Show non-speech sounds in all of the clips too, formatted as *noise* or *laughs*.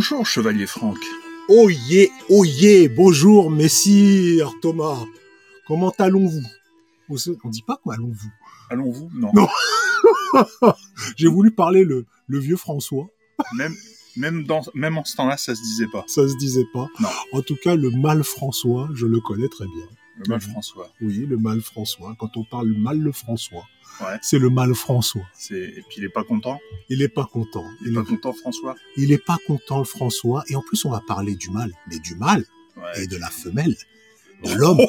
Bonjour, chevalier Franck. Oh yeah, oh yeah, bonjour, messire Thomas. Comment allons-vous? On dit pas comment allons-vous? Allons-vous? Non. Non. *laughs* J'ai voulu parler le, le vieux François. Même, même, dans, même en ce temps-là, ça se disait pas. Ça se disait pas. Non. En tout cas, le mal François, je le connais très bien. Le mal Mhm. François. Oui, le mal François. Quand on parle mal le François, Ouais. c'est le mal François. Et puis il est pas content? Il est pas content. Il est pas content, François? il est pas content le François. Et en plus, on va parler du mal. Mais du mal Ouais. et de la femelle, de l'homme,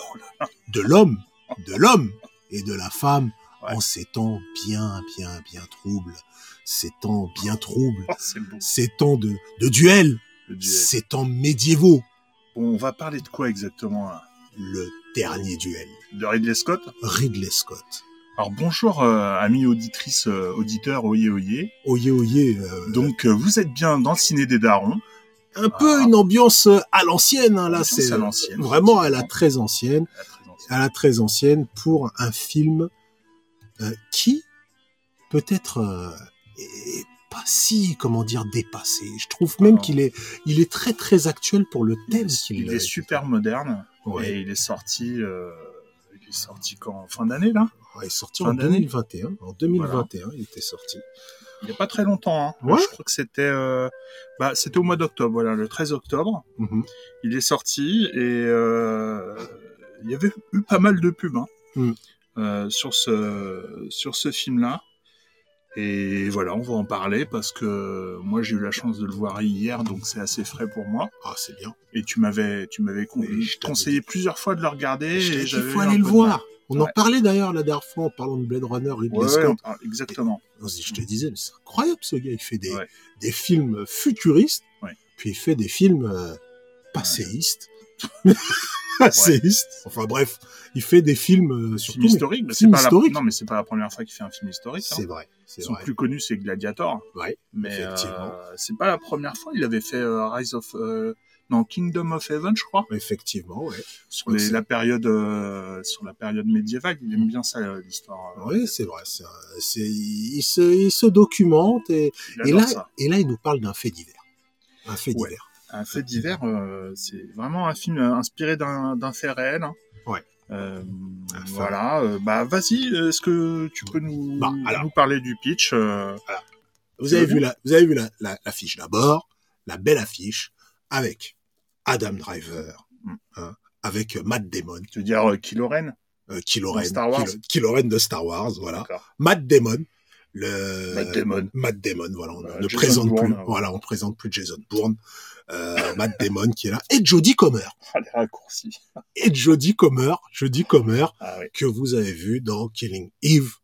de l'homme, de l'homme et de la femme Ouais. en ces temps bien, bien, bien troubles, ces temps bien troubles, Oh, ces temps de, de duel, ces temps médiévaux, on va parler de quoi exactement là? Le dernier duel. De Ridley Scott Ridley Scott. Alors bonjour, euh, amis auditrices, euh, auditeurs, oyez, oyez. Oyez, oyez, euh, Donc euh, vous êtes bien dans le ciné des darons. un peu ah. une ambiance à l'ancienne, hein, là, c'est vraiment à la très ancienne. La très ancienne. à la très ancienne pour un film euh, qui peut-être euh, est pas si comment dire dépassé. Je trouve même Alors. qu'il est il est très très actuel pour le thème qu'il Il est super moderne Ouais. et il est sorti, euh, il est sorti quand? Fin d'année là? Ouais, il est sorti Fin en d'année? 2021. En 2021, il était sorti. Il n'y a pas très longtemps. Hein. Ouais. Je crois que c'était, euh, bah, c'était au mois d'octobre. Voilà, le 13 octobre, Mhm. il est sorti et euh, il y avait eu pas mal de pubs hein, Mm. euh, sur ce sur ce film-là. Et voilà, on va en parler parce que moi j'ai eu la chance de le voir hier, donc c'est assez frais pour moi. Ah, c'est bien. Et tu m'avais tu m'avais con- conseillé plusieurs fois de le regarder. Et il faut aller le voir. On en parlait d'ailleurs la dernière fois en parlant de Blade Runner, Ridley Ouais, Scott. exactement. Je te disais, mais c'est incroyable ce gars. Il fait des, films futuristes, puis il fait des films euh, passéistes. *laughs* passéistes. Enfin bref, il fait des films euh, surtout. film mais- historique, mais c'est pas la... historique. non mais c'est pas la première fois qu'il fait un film historique. hein. C'est vrai, c'est Son vrai. plus connu c'est Gladiator. Ouais, Mais effectivement. euh, c'est pas la première fois. Il avait fait euh, Rise of euh, non Kingdom of Heaven, je crois, Effectivement, ouais. sur les- c'est- la période sur la période médiévale. Il aime bien ça l'histoire. Oui, c'est vrai. c'est c'est- il, se, il se documente et, là, ça. et là, il nous parle d'un fait divers. Un fait Ouais. divers. Un fait divers, euh, c'est vraiment un film euh, inspiré d'un fait réel. hein. Ouais. Euh, voilà, bah vas-y, est-ce que tu peux nous, Bah, alors. nous parler du pitch Vous avez vu la, vous avez vu la, la, l'affiche d'abord, la belle affiche avec Adam Driver, Mm. hein, avec Matt Damon, Tu veux dire Kylo Ren? Kylo Ren, Star Wars? Kylo, Kylo Ren de Star Wars, voilà. Matt Damon, le Matt Damon. Matt Damon, voilà, on ne Jason présente Bourne, plus, ouais. voilà, on présente plus Jason Bourne, euh, Matt Damon qui est là, et Jodie Comer, Ah, les raccourcis. et Jodie Comer, Jodie Comer, Ah oui, que vous avez vu dans Killing Eve,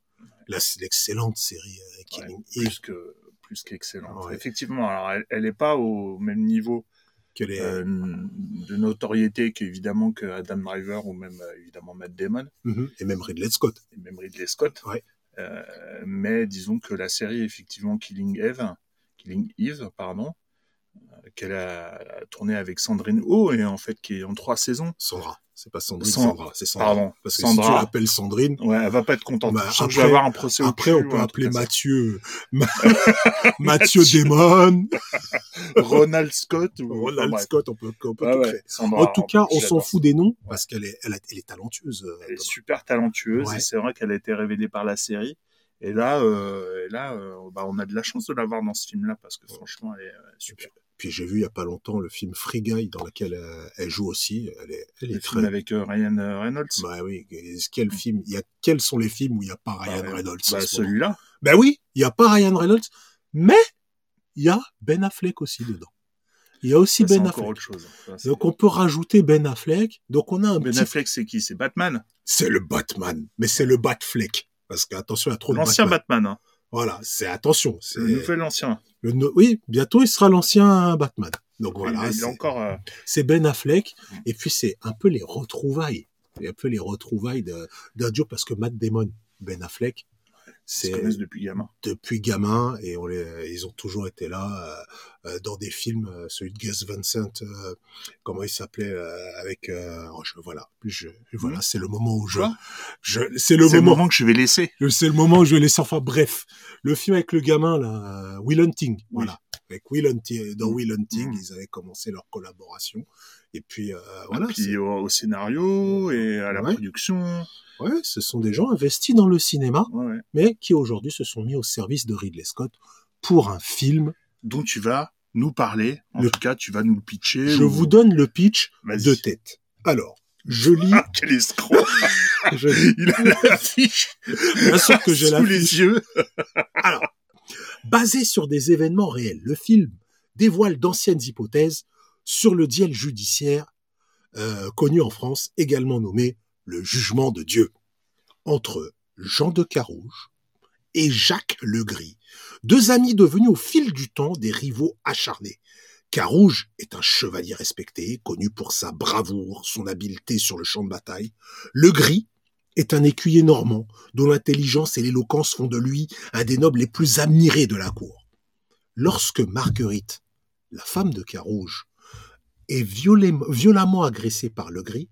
l'excellente série euh, Killing Eve, plus que plus qu'excellente. Ouais. Effectivement, alors elle, elle est pas au même niveau que les, euh, de notoriété qu'évidemment que Adam Driver ou même euh, évidemment Matt Damon Mhm. et même Ridley Scott. et même Ridley Scott. Ouais. Euh, mais disons que la série effectivement Killing Eve, Killing Eve, pardon, euh, qu'elle a tourné avec Sandrine Oh et en fait qui est en trois saisons. Sandra. C'est pas Sandrine, Sand- Sandra, c'est Sandra. Pardon, Parce que Sandra. si tu l'appelles Sandrine, Ouais, elle va pas être contente. Bah, Je après- vais avoir un procès au après cul on peut appeler. *laughs* *laughs* Mathieu, Mathieu Damon, Ronald Scott ou Ronald enfin. Scott, on peut, on peut tout ouais. Sandra, En tout cas, on s'en fout des noms parce qu'elle est, elle, est talentueuse. euh, Elle est Thomas. super talentueuse et c'est vrai qu'elle a été révélée par la série. Et là, euh, et là euh, bah, on a de la chance de la voir dans ce film-là parce que franchement, elle est euh, super. Puis j'ai vu il y a pas longtemps le film Free Guy dans lequel euh, elle joue aussi. Elle est, elle Le est film très. avec euh, Ryan euh, Reynolds. Bah oui. Quel film? Il y a quels sont les films où il n'y a pas Ryan Bah, Reynolds bah, celui-là. Ben oui, il n'y a pas Ryan Reynolds, mais il y a Ben Affleck aussi dedans. Il y a aussi ça, Ben Affleck. autre chose. Ça, Donc on peut rajouter Ben Affleck. Donc on a un Ben petit. Affleck, c'est qui? C'est Batman. C'est le Batman, mais c'est le Batfleck. Parce qu'attention, il y a trop de L'ancien Batman. Batman. hein. Voilà, c'est attention. C'est Le nouvel ancien. le no- Oui, bientôt il sera l'ancien Batman. Donc voilà, il, il est c'est- encore. euh, c'est Ben Affleck. Et puis c'est un peu les retrouvailles. C'est un peu les retrouvailles de- d'un duo parce que Matt Damon, Ben Affleck, c'est se connaissent depuis gamin. depuis gamin et on les, ils ont toujours été là euh, euh, dans des films. euh, celui de Gus Van Sant, euh, comment il s'appelait euh, avec euh, oh, je, voilà, je, voilà, c'est le moment où je, je c'est le C'est le moment, moment que je vais laisser. c'est le moment où je vais laisser. Enfin bref, le film avec le gamin là, Will Hunting, Oui. voilà. avec Will Hunting, dans Mm. Will Hunting, Mm. ils avaient commencé leur collaboration. Et puis euh, voilà. Et puis au, au scénario et à la Ouais. production. Ouais, ce sont des gens investis dans le cinéma, Ouais, mais qui aujourd'hui se sont mis au service de Ridley Scott pour un film. dont tu vas nous parler. En Le- tout cas, tu vas nous le pitcher. Je ou- vous donne le pitch de tête. Alors, je lis, Ah, quel escroc *laughs* je Il a la fiche bien sûr que j'ai la sous les yeux. Alors, basé sur des événements réels, le film dévoile d'anciennes hypothèses sur le diel judiciaire euh, connu en France, également nommé le jugement de Dieu, entre Jean de Carouge et Jacques Legris, deux amis devenus au fil du temps des rivaux acharnés. Carouge est un chevalier respecté, connu pour sa bravoure, son habileté sur le champ de bataille. Legris est un écuyer normand, dont l'intelligence et l'éloquence font de lui un des nobles les plus admirés de la cour. Lorsque Marguerite, la femme de Carouge, est violem- violemment agressée par Legris,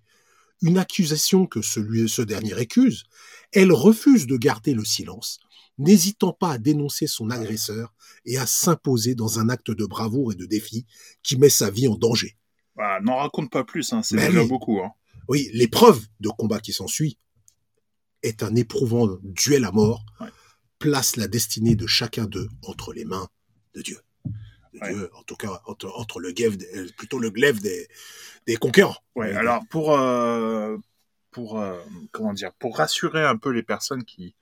une accusation que celui, ce dernier récuse, elle refuse de garder le silence, n'hésitant pas à dénoncer son agresseur et à s'imposer dans un acte de bravoure et de défi qui met sa vie en danger. Bah, N'en raconte pas plus, hein, c'est déjà oui. beaucoup. Hein. Oui, l'épreuve de combat qui s'ensuit est un éprouvant duel à mort, Ouais. place la destinée de chacun d'eux entre les mains de Dieu. De Ouais. Dieu, en tout cas, entre, entre le glaive, des- euh, plutôt le glaive des, des conquérants. Ouais, Oui, alors pour euh, pour euh, comment dire pour rassurer un peu les personnes qui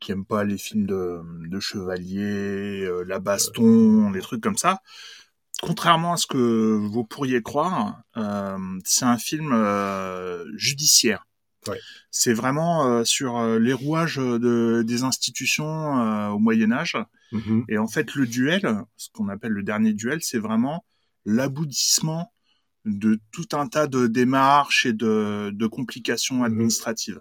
qui aiment pas les films de, de chevaliers, euh, la baston, les trucs comme ça. Contrairement à ce que vous pourriez croire, euh, c'est un film euh, judiciaire. Ouais. C'est vraiment euh, sur euh, les rouages de, des institutions euh, au Moyen Âge. Mhm. Et en fait, le duel, ce qu'on appelle le dernier duel, c'est vraiment l'aboutissement de tout un tas de démarches et de, de complications administratives.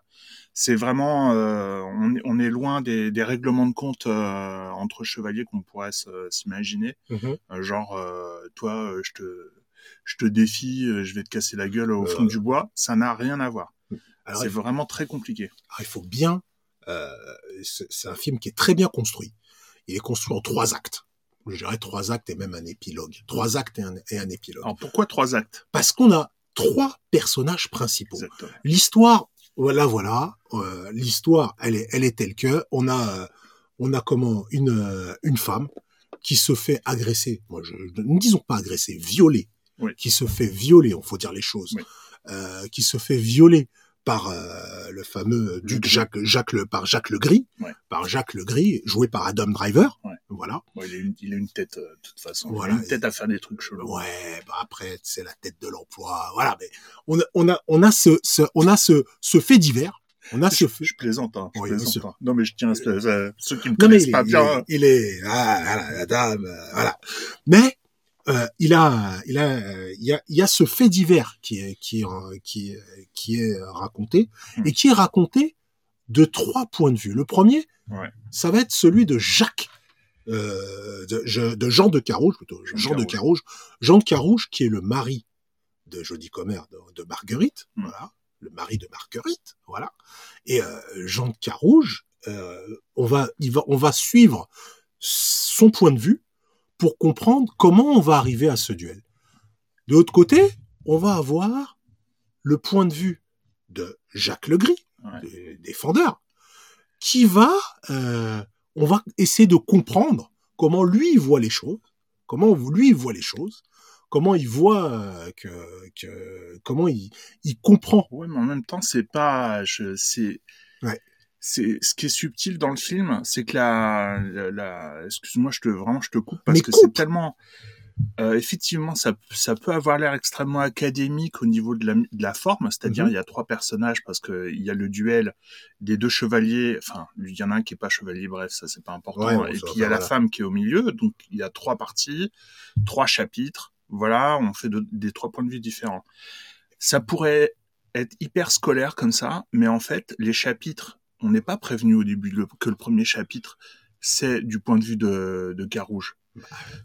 C'est vraiment, euh, on, est- on est loin des, des règlements de compte euh, entre chevaliers qu'on pourrait s'imaginer. Mhm. Euh, genre, toi, je te, je te défie, je vais te casser la gueule au fond du bois. Ça n'a rien à voir. Alors, C'est faut, vraiment très compliqué. alors, il faut bien. c'est un film qui est très bien construit. Il est construit en trois actes. Je dirais trois actes et même un épilogue. Trois actes et un, et un épilogue. Alors pourquoi trois actes? Parce qu'on a trois personnages principaux. L'histoire, voilà, voilà. euh, L'histoire, elle est, elle est telle que on a, euh, on a comment une euh, une femme qui se fait agresser. Moi, je, ne disons pas agresser, violer. Oui. Qui se fait violer. On faut dire les choses. Oui. Qui se fait violer par euh, le fameux duc. Jacques, Jacques le, par Jacques le Gris, Ouais. par Jacques le Gris, joué par Adam Driver. Ouais. Voilà. Bon, il, a une, il a une tête, euh, de toute façon. Voilà. Il a une tête à faire des trucs chelous. Ouais, bah après c'est la tête de l'emploi, voilà. Mais on a, on a, on a ce, ce on a ce, ce fait divers. On a ce Je, fait. je plaisante, hein. Je Oui, plaisante pas. Non, mais je tiens à ce- à ceux qui me Non connaissent il est, pas il bien. est, il est- ah, voilà, la dame, euh, voilà. Mais euh, il a, il a, il y a, il y a ce fait divers qui est, qui est, qui est, qui est raconté Hmm. et qui est raconté de trois points de vue. Le premier, Ouais. ça va être celui de Jacques, euh, de, je- de Jean de Carouge plutôt, Jean Jean de Carouge. Jean de Carouge qui est le mari de Jodie Comer de, de Marguerite, Hmm. voilà, le mari de Marguerite, voilà. Et euh, Jean de Carouge, euh, on va, il va, on va suivre son point de vue pour comprendre comment on va arriver à ce duel. De l'autre côté, on va avoir le point de vue de Jacques Legris, Ouais. défendeur, qui va, euh, on va essayer de comprendre comment lui voit les choses, comment lui voit les choses, comment il voit euh, que, que comment il, il comprend. Ouais, mais en même temps, c'est pas, je, c'est, Ouais. C'est, ce qui est subtil dans le film, c'est que la, la, la- excuse-moi, je te, vraiment, je te coupe parce Mais que c'est tellement, euh, effectivement, ça, ça peut avoir l'air extrêmement académique au niveau de la, de la forme, c'est-à-dire Mhm. il y a trois personnages parce que il y a le duel des deux chevaliers, enfin, il y en a un qui est pas chevalier, bref, ça c'est pas important, Ouais, bon, et puis il y a la femme qui est au milieu, donc il y a trois parties, trois chapitres, voilà, on fait de- des trois points de vue différents. Ça pourrait être hyper scolaire comme ça, mais en fait, les chapitres, on n'est pas prévenu au début le- que le premier chapitre, c'est du point de vue de, de Carouge.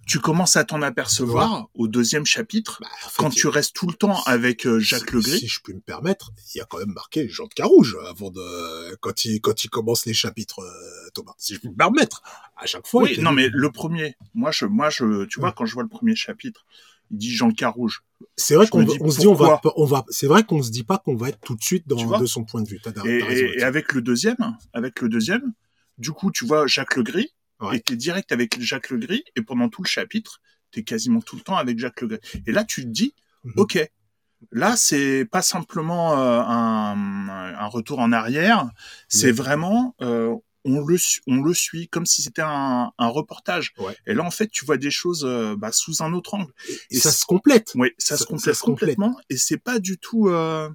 tu commences à t'en apercevoir au deuxième chapitre Bah, en fait, quand tu restes tout le temps avec euh, Jacques Legris. Si je puis me permettre, il y a quand même marqué Jean de Carouge avant de quand il quand il commence les chapitres euh, Thomas. Si je puis me permettre, à chaque fois. Oui, non, mais le premier, moi, je, moi, je, tu vois, Ouais. quand je vois le premier chapitre, il dit Jean le Carouge. c'est vrai qu'on on se dit on va pourquoi on va c'est vrai qu'on se dit pas qu'on va être tout de suite dans de son point de vue. Et, raison avec le deuxième, avec le deuxième, du coup, tu vois Jacques Legris, Ouais. et t'es direct avec Jacques Legris, et pendant tout le chapitre, t'es quasiment tout le temps avec Jacques Legris. Et là, tu te dis, Mhm. ok, là, c'est pas simplement euh, un, un retour en arrière, c'est vraiment, euh, on le, su- on le suit comme si c'était un, un reportage. Ouais. Et là, en fait, tu vois des choses euh, bah, sous un autre angle. Et ça se complète. Oui, ça, Ça- se complète ça se complète. complètement, et c'est pas du tout. euh,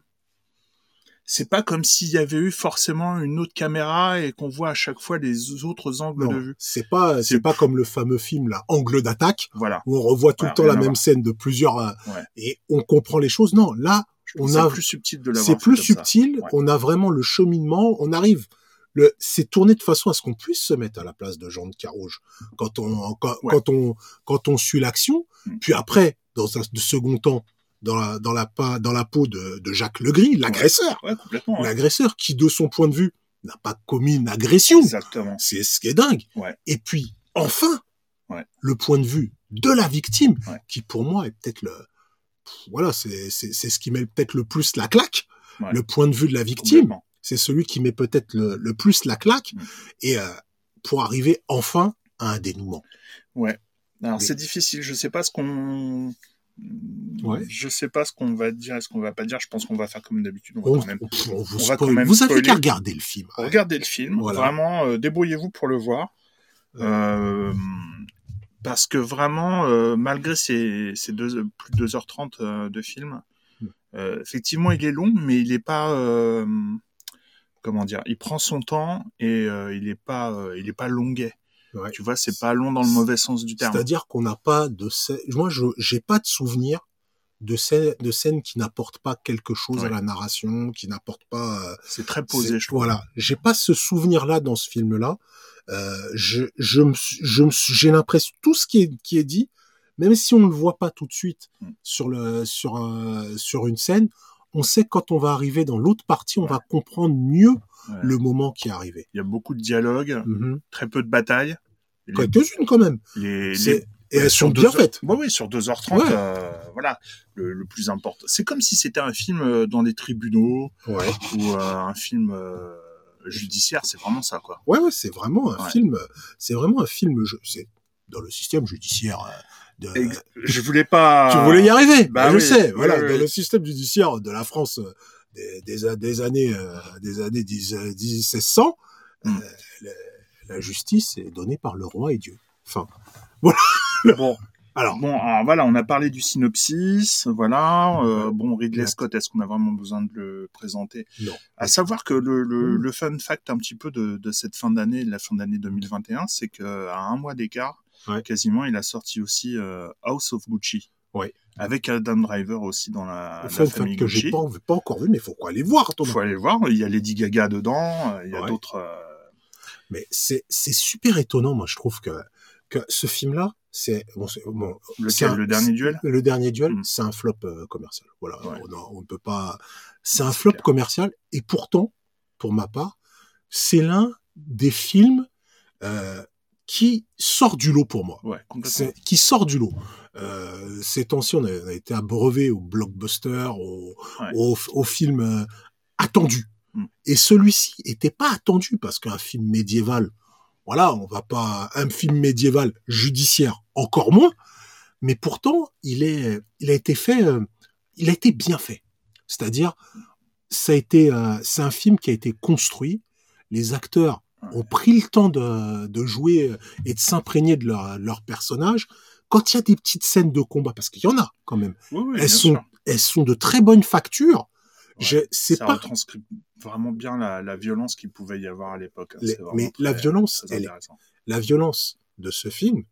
C'est pas comme s'il y avait eu forcément une autre caméra et qu'on voit à chaque fois les autres angles Non, de vue. c'est pas c'est pas comme le fameux film là Angle d'attaque Voilà. où on revoit tout Voilà, le temps la même scène de plusieurs euh, Ouais. et on comprend les choses. Non, là on C'est a plus subtil de c'est plus subtil. Ouais. On a vraiment le cheminement. On arrive. Le, c'est tourné de façon à ce qu'on puisse se mettre à la place de Jean de Carouge quand on quand, Ouais. quand on quand on suit l'action. Mm. Puis après, dans un second temps, dans la dans la dans la peau de, de Jacques Legris, l'agresseur, Ouais, l'agresseur qui de son point de vue n'a pas commis une agression. Exactement. C'est ce qui est dingue. Ouais. Et puis enfin, Ouais. le point de vue de la victime, Ouais. qui pour moi est peut-être le voilà, c'est c'est c'est ce qui met peut-être le plus la claque. Ouais. Le point de vue de la victime. C'est celui qui met peut-être le, le plus la claque, Mm. et euh, pour arriver enfin à un dénouement. Ouais. Alors Mais- c'est difficile. Je sais pas ce qu'on. Ouais. Je sais pas ce qu'on va dire et ce qu'on va pas dire. Je pense qu'on va faire comme d'habitude. On va quand même vous, on va spoil. quand même vous avez qu'à regarder le film. Regardez le film, Voilà. vraiment, euh, débrouillez-vous pour le voir. Euh, parce que vraiment, euh, malgré ces, ces deux, plus de 2h30 euh, de film, Mm. effectivement, il est long, mais il est pas... comment dire Il prend son temps et euh, il est pas, euh, il est pas longuet. Ouais. Tu vois, c'est pas long dans le mauvais sens du terme. C'est-à-dire qu'on n'a pas de scène. Moi, je j'ai pas de souvenir de scènes de scènes qui n'apportent pas quelque chose à la narration, qui n'apportent pas. euh, C'est très posé, je trouve. Voilà, j'ai pas ce souvenir-là dans ce film-là. Je je je j'ai l'impression tout ce qui est qui est dit, même si on ne le voit pas tout de suite Mm. sur le sur sur une scène, on sait que quand on va arriver dans l'autre partie, on va comprendre mieux Ouais. le moment qui est arrivé. Il y a beaucoup de dialogues, Mhm. très peu de batailles. Les- Quelques-unes quand même. les- les- Et elles sur sont deux bien faites. Oui, oui, sur 2h30, Ouais. euh, voilà, le, le plus important. C'est comme si c'était un film euh, dans des tribunaux Ouais. ou euh, un film euh, judiciaire, c'est vraiment ça, quoi. Ouais, ouais, c'est vraiment un film. C'est vraiment un film. C'est dans le système judiciaire. euh, De, Je voulais pas... tu voulais y arriver. bah je oui, sais. oui, voilà, oui, dans le système judiciaire de la France euh, des, des, des années euh, des années 10, euh, 1600, Mm. euh, la, la justice est donnée par le roi et Dieu. Enfin, *laughs* Bon, alors. bon alors voilà, on a parlé du synopsis, voilà. euh, bon, Ridley. Scott, est-ce qu'on a vraiment besoin de le présenter? Non. À savoir que le, le, Mm. le fun fact un petit peu de, de cette fin d'année, de la fin d'année 2021, c'est qu'à un mois d'écart, Ouais. quasiment, il a sorti aussi euh, House of Gucci. Ouais. Avec Adam Driver aussi dans la, Le la famille que j'ai Gucci. pas, pas encore vu, mais faut quoi aller voir, Il Thomas. faut aller le voir. Il y a Lady Gaga dedans. Il y a Ouais. d'autres. euh, Mais c'est super étonnant, moi je trouve que que ce film-là, c'est bon, c'est- bon, c'est Lequel un- Le dernier duel? Le dernier duel, Mm. c'est un flop euh, commercial. Voilà, Ouais. on, ne peut pas. C'est un flop clair. commercial et pourtant, pour ma part, c'est l'un des films euh, qui sort du lot pour moi. Ouais, qui sort du lot. Euh, ces temps-ci, on a, on a été abreuvé au blockbuster, au, Ouais. au, au film euh, attendu. Mm. Et celui-ci était pas attendu parce qu'un film médiéval, voilà, on va pas un film médiéval judiciaire encore moins, mais pourtant il est, il a été fait, euh, il a été bien fait. C'est-à-dire, ça a été, euh, c'est un film qui a été construit. Les acteurs. Ont pris le temps de, de jouer et de s'imprégner de leur, leur personnage. Quand il y a des petites scènes de combat, parce qu'il y en a quand même, Oui, oui, elles sont, sûr. elles sont de très bonne facture. Ouais. C'est Ça pas retranscrit vraiment bien la, la violence qu'il pouvait y avoir à l'époque. hein. Mais très- la violence, elle est- la violence de ce film,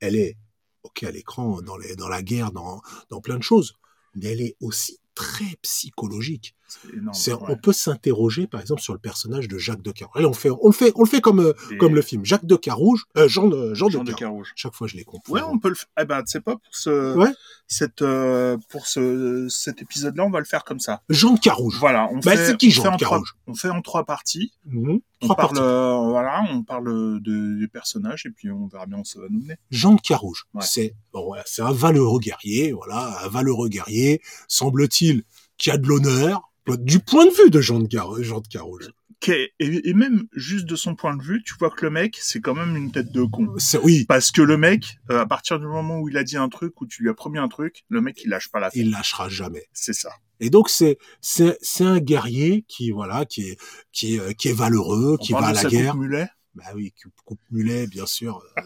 elle est ok à l'écran, dans, les, dans la guerre, dans, dans plein de choses, mais elle est aussi très psychologique. C'est. C'est, ouais. on peut s'interroger, par exemple, sur le personnage de Jacques de Carouge. Allez, on fait, on le fait, on le fait comme, euh, Et- comme le film. Jacques de Carouge, euh, Jean de, Jean, Jean de de. Carouge. Chaque fois, je les confonds. Ouais, on peut le faire. Eh ben, sais pas, pour ce, Ouais. cette, euh, pour ce, cet épisode-là, on va le faire comme ça. Jean de Carouge. Voilà, on Bah, fait, c'est qui, Jean de en trois, on fait en trois parties. Mhm. On Trois parle, parties. euh, voilà, on parle de, des personnages et puis on verra bien où ça va nous mener. Jean de Carouge. Ouais. C'est, bon, voilà, c'est un valeureux guerrier, voilà, un valeureux guerrier, semble-t-il, qui a de l'honneur, du point de vue de Jean de, Car- Jean de Et, et même juste de son point de vue, tu vois que le mec, c'est quand même une tête de con. C'est, oui, Parce que le mec, euh, à partir du moment où il a dit un truc, où tu lui as promis un truc, le mec, il lâche pas la il lâchera jamais. C'est ça. Et donc c'est c'est c'est un guerrier qui voilà qui est qui est, euh, qui est valeureux, On qui va à la guerre. coupe mulet. Bah oui, coupe, coupe mulet bien sûr. euh,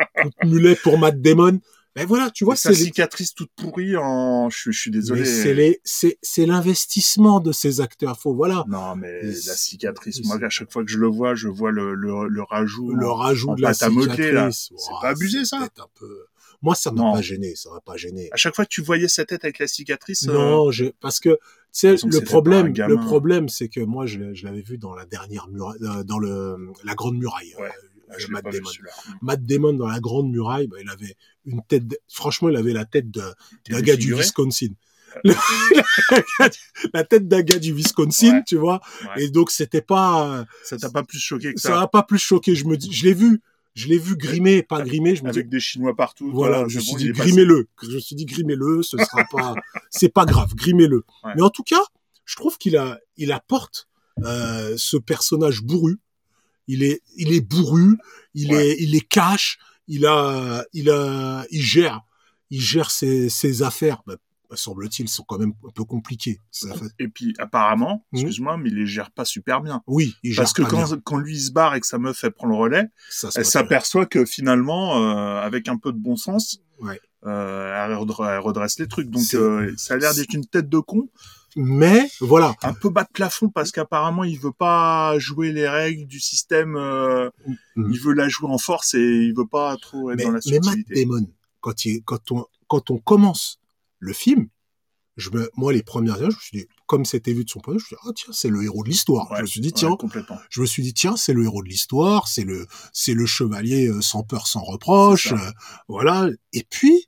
*laughs* coupe mulet pour Matt Damon. Ben voilà, tu vois c'est cicatrice toute pourrie en, je, je suis désolé. c'est c'est c'est l'investissement de ces acteurs. Faut voilà Non, mais la c'est- cicatrice, moi, c'est- à chaque fois que je le vois, je vois le, le, le rajout. le rajout en de la cicatrice. C'est Ouah, pas abusé, ça un peu. Moi ça m'a pas gêné, ça m'a pas gêné. À chaque fois que tu voyais sa tête avec la cicatrice, euh, Non, j'ai parce que tu sais le problème le problème c'est que moi je, je l'avais vu dans la dernière muraille euh, dans le la grande muraille. Ouais. euh, je de l'ai Matt Damon. Matt Damon dans la grande muraille, bah, il avait une tête. de- Franchement, il avait la tête d'un gars du Wisconsin. *laughs* la tête d'un gars du Wisconsin, Ouais. tu vois. Ouais. Et donc c'était pas, Ça t'a pas plus choqué que ça ça, m'a pas plus choqué. Je me dis, je l'ai vu, je l'ai vu grimer, pas grimer. Je me dis, avec des Chinois partout. voilà, je me suis bon, dit grimez-le. Je me suis dit grimez-le, ce sera pas, *laughs* c'est pas grave, grimez-le. Ouais. Mais en tout cas, je trouve qu'il a, il apporte euh, ce personnage bourru. Il est, il est bourru, il est, il est cash, il a, il a, il gère, il gère ses, ses affaires. Bah, semble-t-il, sont quand même un peu compliquées. Et puis, apparemment, Mhm. excuse-moi, mais il les gère pas super bien. Oui, il gère Parce que pas quand, bien. quand lui il se barre et que sa meuf elle prend le relais, ça, elle s'aperçoit que finalement, euh, avec un peu de bon sens, Ouais. euh, elle, redre- elle redresse les trucs. Donc euh, ça a l'air d'être une tête de con, Mais voilà, un peu bas de plafond parce qu'apparemment il veut pas jouer les règles du système. euh, Mhm. Il veut la jouer en force et il veut pas trop être mais, dans la mais Matt subtilité. Damon, quand, il, quand, on, quand on commence le film, je me, moi, les premières heures, je me suis dit, comme c'était vu de son point de vue, je me suis dit, ah, tiens, c'est le héros de l'histoire. Ouais, je me suis dit, tiens, je me suis dit, tiens, c'est le héros de l'histoire, c'est le, c'est le chevalier euh, sans peur, sans reproche, euh, voilà. Et puis,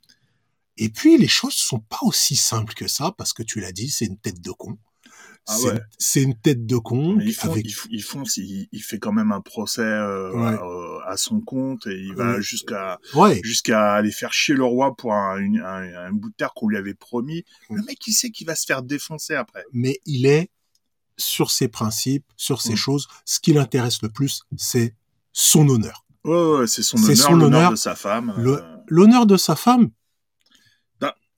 et puis, les choses sont pas aussi simples que ça, parce que tu l'as dit, c'est une tête de con. Ah c'est, ouais. une tête de con ils font, avec, ils, font, il, il fait quand même un procès euh, Ouais. à, à son compte et il va Ouais. jusqu'à jusqu'à aller faire chier le roi pour un, une- un, un bout de terre qu'on lui avait promis. Le mec, il sait qu'il va se faire défoncer après. mais il est sur ses principes, sur ses choses. Ce qui l'intéresse le plus, c'est son honneur. Ouais, c'est son honneur, son l'honneur honneur. de sa femme. Euh. L'honneur de sa femme,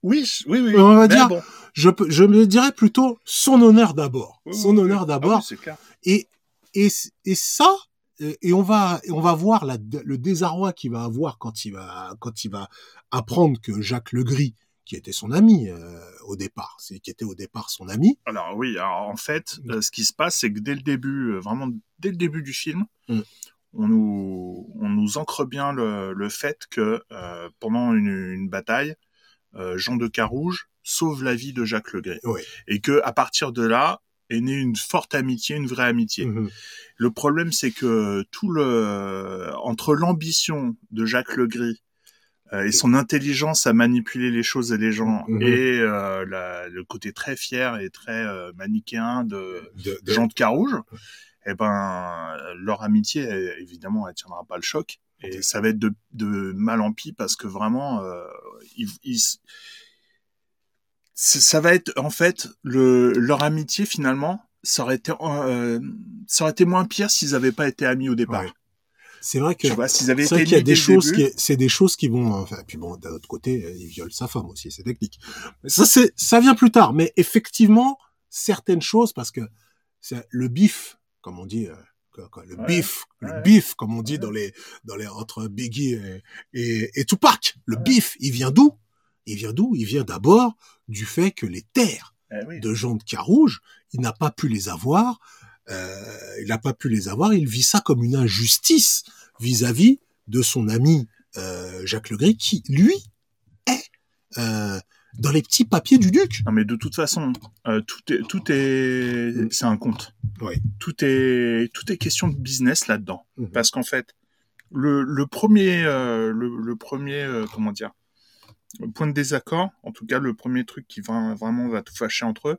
Oui, oui, oui. On va mais dire- bon. je, me dirais plutôt son honneur d'abord. Oui, son oui, honneur d'abord. Ah oui, clair. Et, et, et ça, euh, et on va, et on va voir la, le désarroi qu'il va avoir quand il va, quand il va apprendre que Jacques Legris, qui était son ami euh, au départ, c'est qui était au départ son ami, Alors oui, alors en fait, Mm. euh, ce qui se passe, c'est que dès le début, euh, vraiment dès le début du film, Mm. on nous on nous ancre bien le, le fait que pendant une, une bataille, Jean de Carouge sauve la vie de Jacques Legris Oui. et que à partir de là est née une forte amitié, une vraie amitié. Mhm. Le problème, c'est que tout le entre l'ambition de Jacques Legris euh, et son intelligence à manipuler les choses et les gens Mhm. et euh, la- le côté très fier et très euh, manichéen de de, de- Jean de Carouge, eh ben leur amitié elle, évidemment elle tiendra pas le choc et ça va être de, de mal en pis parce que vraiment euh, ils, ils- ça va être en fait le leur amitié finalement ça aurait été euh, ça aurait été moins pire s'ils avaient pas été amis au départ. Ouais. C'est vrai que s'ils avaient c'est vrai été qu'il y a des choses début, qui, c'est des choses qui vont, enfin, puis bon, d'un autre côté, euh, il viole sa femme aussi, c'est technique. Mais ça, c'est, ça vient plus tard. Mais effectivement, certaines choses, parce que c'est le bif, comme on dit, le Ouais, bif, le ouais. bif, comme on dit Ouais. dans les, dans les, entre Biggie et, et, et Tupac. Le bif, il vient d'où? Il vient d'où? Il vient d'abord du fait que les terres eh oui. de Jean de Carouge, il n'a pas pu les avoir, euh, il n'a pas pu les avoir, il vit ça comme une injustice vis-à-vis de son ami euh, Jacques Legris, qui, lui, est euh, dans les petits papiers du duc. Non mais de toute façon, euh, tout est tout est Mm. c'est un compte. Oui. Tout est tout est question de business là-dedans. Mhm. Parce qu'en fait, le, le premier euh, le, le premier euh, comment dire point de désaccord, en tout cas le premier truc qui va vraiment va tout fâcher entre eux,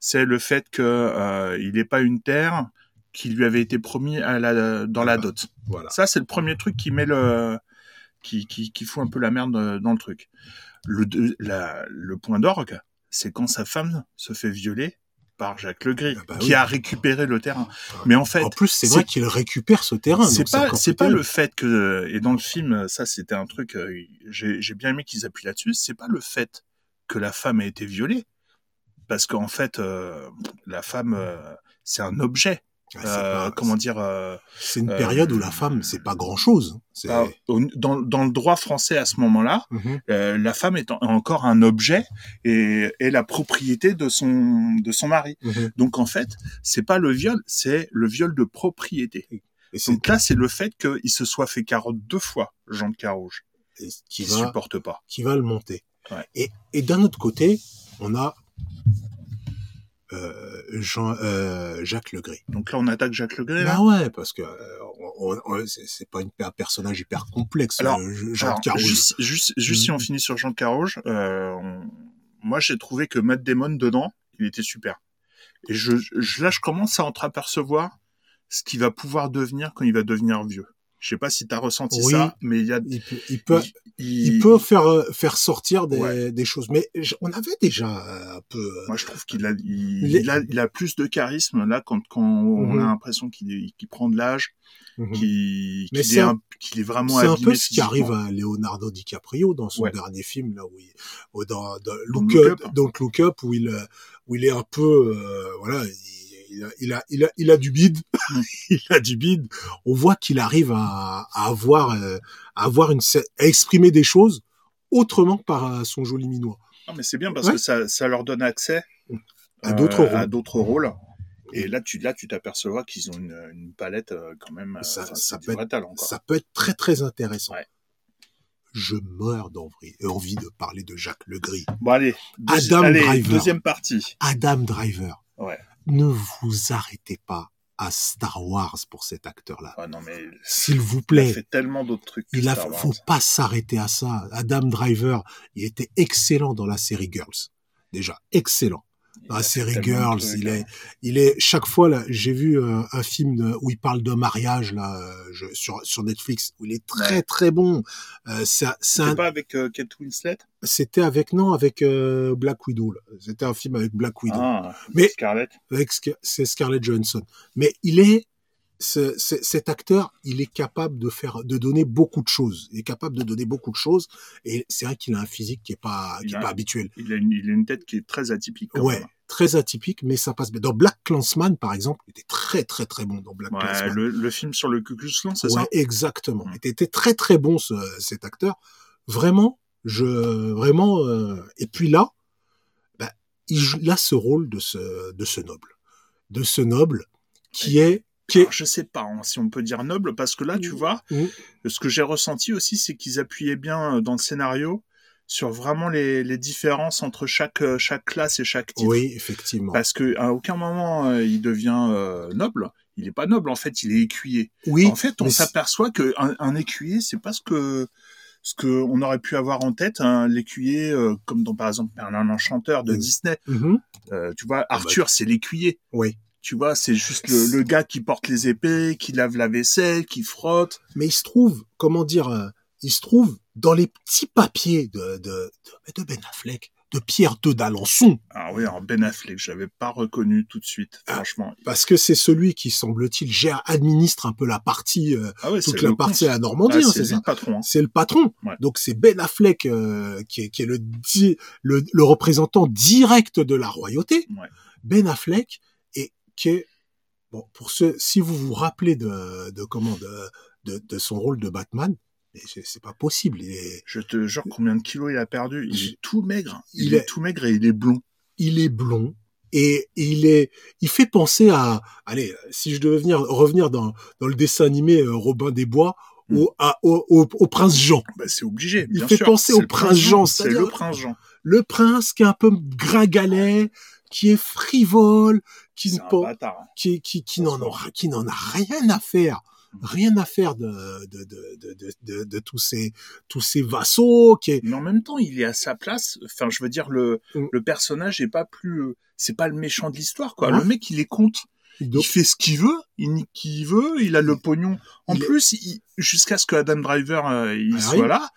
c'est le fait que euh, il n'ait pas une terre qui lui avait été promis à la dans la dot. Voilà. Ça, c'est le premier truc qui met le, qui, qui, qui fout un peu la merde euh, dans le truc. Le, la, le point d'orgue, c'est quand sa femme se fait violer par Jacques Legris, Ah bah qui oui. a récupéré le terrain. Mais en fait, En plus, c'est vrai qu'il récupère ce terrain. c'est pas, c'est pas le fait que, et dans le film, ça c'était un truc, euh, j'ai j'ai bien aimé qu'ils appuient là-dessus, c'est pas le fait que la femme a été violée, parce qu'en fait, euh, la femme, euh, c'est un objet. Ah, Euh, pas- comment dire euh, C'est une euh, période où la femme, c'est pas grand chose. C'est ah, dans, dans le droit français à ce moment-là, Mhm. la femme est en- encore un objet et est la propriété de son de son mari. Mhm. Donc en fait, c'est pas le viol, c'est le viol de propriété. Et Donc là, c'est le fait qu'il se soit fait carotte deux fois, Jean de Carouge, et qui qui va, supporte pas. qui va le monter. Ouais. Et, et d'un autre côté, on a euh, Jean, euh, Jacques Legris. Donc là, on attaque Jacques Legris. là? Bah ouais, parce que euh, c'est pas une, un personnage hyper complexe. Alors, Jean Alors, Carouge. juste, juste, juste si on finit sur Jean Carouge, on- moi j'ai trouvé que Matt Damon dedans, il était super. Et je, je, là, je commence à entreapercevoir ce qu'il va pouvoir devenir quand il va devenir vieux. Je sais pas si tu as ressenti Oui. ça, mais il y a, Il peut, il peut, il- il peut faire euh, faire sortir des, Ouais. des choses. Mais on avait déjà un peu. euh, moi je trouve qu'il a, il, a, il a plus de charisme là quand, quand on Mhm. a l'impression qu'il qu'il prend de l'âge, mhm. qu'il Mais qu'il c'est est, un- est vraiment C'est un peu ce qui arrive à Leonardo DiCaprio dans son Ouais. dernier film là où il, où dans, dans Don't Look, Up, Up. Don't Look Up où il où il est un peu euh, voilà il, il a, il a il a il a du bide Mm. *laughs* il a du bide on voit qu'il arrive à, à avoir euh, à avoir une à exprimer des choses autrement que par euh, son joli minois Non, mais c'est bien parce Ouais. que ça, ça leur donne accès À d'autres à rôles. d'autres rôles. Et là, tu là, tu t'aperçois qu'ils ont une, une palette euh, quand même. euh, Ça- ça peut vrai talent. Ça peut être très très intéressant Ouais. je meurs d'envie envie de parler de Jacques Legris Bon allez, deuxi- Adam allez, Driver. deuxième partie. Adam Driver Ouais. Ne vous arrêtez pas à Star Wars pour cet acteur-là. Ah non mais S'il vous il a plaît, fait tellement d'autres trucs. que il a, Star Wars. faut pas s'arrêter à ça. Adam Driver, il était excellent dans la série Girls. Déjà, excellent. Il Dans a la fait série Girls, il est, il est, chaque fois, là, j'ai vu euh, un film de- où il parle de mariage, là, euh, je- sur, sur Netflix, où il est très, Ouais. très bon. Euh, ça, c'est C'était un- pas avec euh, Kate Winslet? C'était avec, non, avec euh, Black Widow. C'était un film avec Black Widow. Ah, Mais- Scarlett. avec c'est Scarlett Johansson. Mais il est ce- ce- cet acteur, il est capable de faire, de donner beaucoup de choses. Il est capable de donner beaucoup de choses. Et c'est vrai qu'il a un physique qui est pas, qui Il est a- pas habituel. Il a, une, il a une tête qui est très atypique. Ouais, même. très atypique, mais ça passe bien. Dans Black Clansman, par exemple, il était très très très bon dans Black Ouais, Clansman. le, le film sur le Ku Klux Klan, c'est Ouais, ça exactement. Mm. Il était très très bon ce, cet acteur. Vraiment, je vraiment. euh, et puis là, bah, il joue là ce rôle de ce de ce noble, de ce noble qui est qui est je sais pas hein, si on peut dire noble, parce que là, tu Mm. vois, Mm. ce que j'ai ressenti aussi, c'est qu'ils appuyaient bien euh, dans le scénario sur vraiment les, les différences entre chaque, euh, chaque classe et chaque titre. Oui, effectivement. Parce que à aucun moment euh, il devient euh, noble. Il est pas noble en fait, il est écuyer. oui, en fait, on s'aperçoit que un, un écuyer, c'est pas ce que ce que on aurait pu avoir en tête, hein, l'écuyer euh, comme dans par exemple Merlin l'enchanteur de Mm. Disney. Tu vois, Arthur, c'est l'écuyer. Oui. Tu vois, c'est juste le, le gars qui porte les épées, qui lave la vaisselle, qui frotte. Mais il se trouve, comment dire, euh, il se trouve dans les petits papiers de, de, de, de Ben Affleck, de Pierre de d'Alençon, Ah oui, alors Ben Affleck, je l'avais pas reconnu tout de suite, Ah. franchement. parce que c'est celui qui, semble-t-il, gère, administre un peu la partie, euh, Ah ouais, toute la partie à la Normandie, Ah, hein, c'est ça. le patron. hein. C'est le patron. Ouais. Donc c'est Ben Affleck euh, qui, est, qui est le, le, le représentant direct de la royauté. Ouais. Ben Affleck qui bon pour ceux si vous vous rappelez de, de comment de, de, de son rôle de Batman, c'est pas possible. Je te jure combien de kilos il a perdu. Il Je- est tout maigre. Il, Il est... est- tout maigre et il est blond. il est blond et il est il fait penser à allez si je devais venir revenir dans dans le dessin animé euh, Robin des Bois Mm. au, à- au, au, au prince Jean. Bah, c'est obligé. Il fait sûr. penser au prince Jean, C'est le prince Jean. Le prince qui est un peu gringalet, qui est frivole, qui ne hein. qui, qui, qui n'en aura, qui n'en a rien à faire, rien à faire de, de, de, de, de, tous ces, tous ces vassaux, qui est, Mais en même temps, il est à sa place. Enfin, je veux dire, le, Mm. le personnage est pas plus, euh, c'est pas le méchant de l'histoire, quoi. Ouais. Le mec, il est compte. il fait ce qu'il veut, il nique qui il veut, il a le pognon. En Il est- plus, il- jusqu'à ce que Adam Driver euh, il Ah soit là,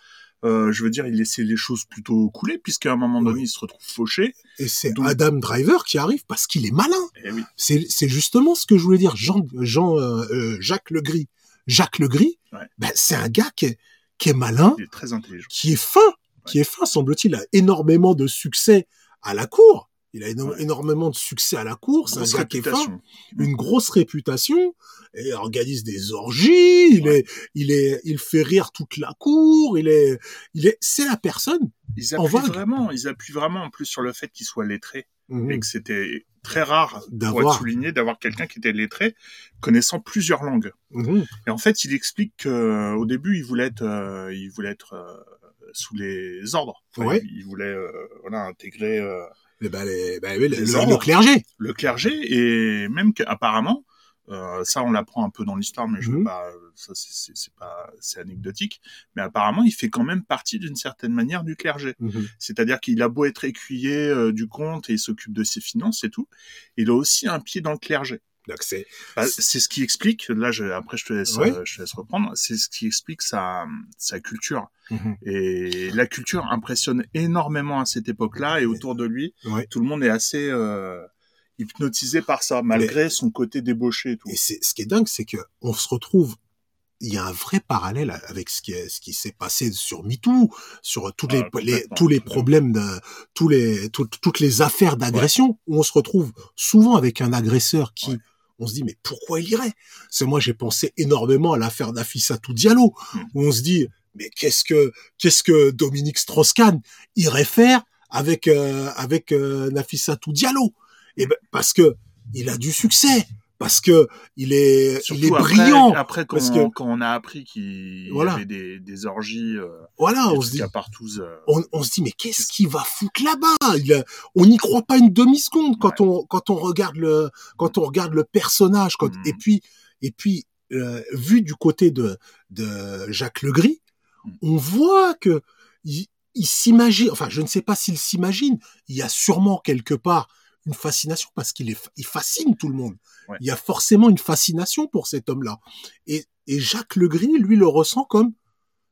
euh, je veux dire, il laissait les choses plutôt couler, puisqu'à un moment donné, Oui. il se retrouve fauché. et c'est donc- Adam Driver qui arrive parce qu'il est malin. Et oui, C'est, justement ce que je voulais dire. Jean, Jean, euh, euh, Jacques Legris. Jacques Legris, Ouais. ben, c'est un gars qui est, qui est malin, est très intelligent. qui est fin, qui est fin, semble-t-il, a énormément de succès à la cour. Il a éno- Ouais. énormément de succès à la cour. C'est un Grosse gars qui est fin. réputation. une grosse réputation et organise des orgies. Il Ouais. est, il est, il fait rire toute la cour. Il est, il est, c'est la personne. Ils En appuient vraiment, ils appuient vraiment en plus sur le fait qu'il soit lettré Mhm. et que c'était très rare pour D'avoir. être souligné d'avoir quelqu'un qui était lettré, connaissant plusieurs langues. Mhm. Et en fait, il explique qu'au début, il voulait être, euh, il voulait être euh, sous les ordres. Enfin, Ouais. il, il voulait euh, voilà, intégrer Eh ben, les- oui, le, Les le- ordres. le clergé. le clergé et même qu'apparemment, euh, ça on l'apprend un peu dans l'histoire, mais je veux Mhm. pas, ça c'est pas, c'est anecdotique. Mais apparemment, il fait quand même partie d'une certaine manière du clergé. Mhm. C'est-à-dire qu'il a beau être écuyer euh, du comte et il s'occupe de ses finances et tout, il a aussi un pied dans le clergé. Donc c'est, Bah, c'est ce qui explique, là je, après je te laisse, euh, je te laisse reprendre, c'est ce qui explique sa, sa culture. Mhm. Et la culture impressionne énormément à cette époque-là et autour de lui, Ouais. tout le monde est assez euh, hypnotisé par ça, malgré son côté débauché et tout. Et c'est, ce qui est dingue, c'est que on se retrouve. Il y a un vrai parallèle avec ce qui, est, ce qui s'est passé sur MeToo, sur toutes Ah, les, complètement. tous les problèmes de, tous les, tout- toutes les affaires d'agression, où on se retrouve souvent avec un agresseur qui, Ouais. On se dit, mais pourquoi il irait? C'est moi, j'ai pensé énormément à l'affaire Nafissatou Diallo, Mm. où on se dit, mais qu'est-ce que, qu'est-ce que Dominique Strauss-Kahn irait faire avec, euh, avec, euh, Nafissatou Diallo? Et ben, parce que il a du succès, parce que il est, Surtout il est après, brillant. Après, quand, parce on, que- quand on a appris qu'il Voilà. y avait des, des orgies, euh, Voilà, des on se dit, euh, on, on se dit mais qu'est-ce qu'il va foutre là-bas? Il a- On n'y croit pas une demi seconde quand on quand on regarde le quand on regarde le personnage. Quand, Mhm. Et puis et puis euh, vu du côté de de Jacques Legris, Mhm. on voit que il, il s'imagine. Enfin, je ne sais pas s'il s'imagine. Il y a sûrement quelque part une fascination parce qu'il est il fascine tout le monde. Ouais. Il y a forcément une fascination pour cet homme-là. Et, et Jacques Legris, lui, le ressent comme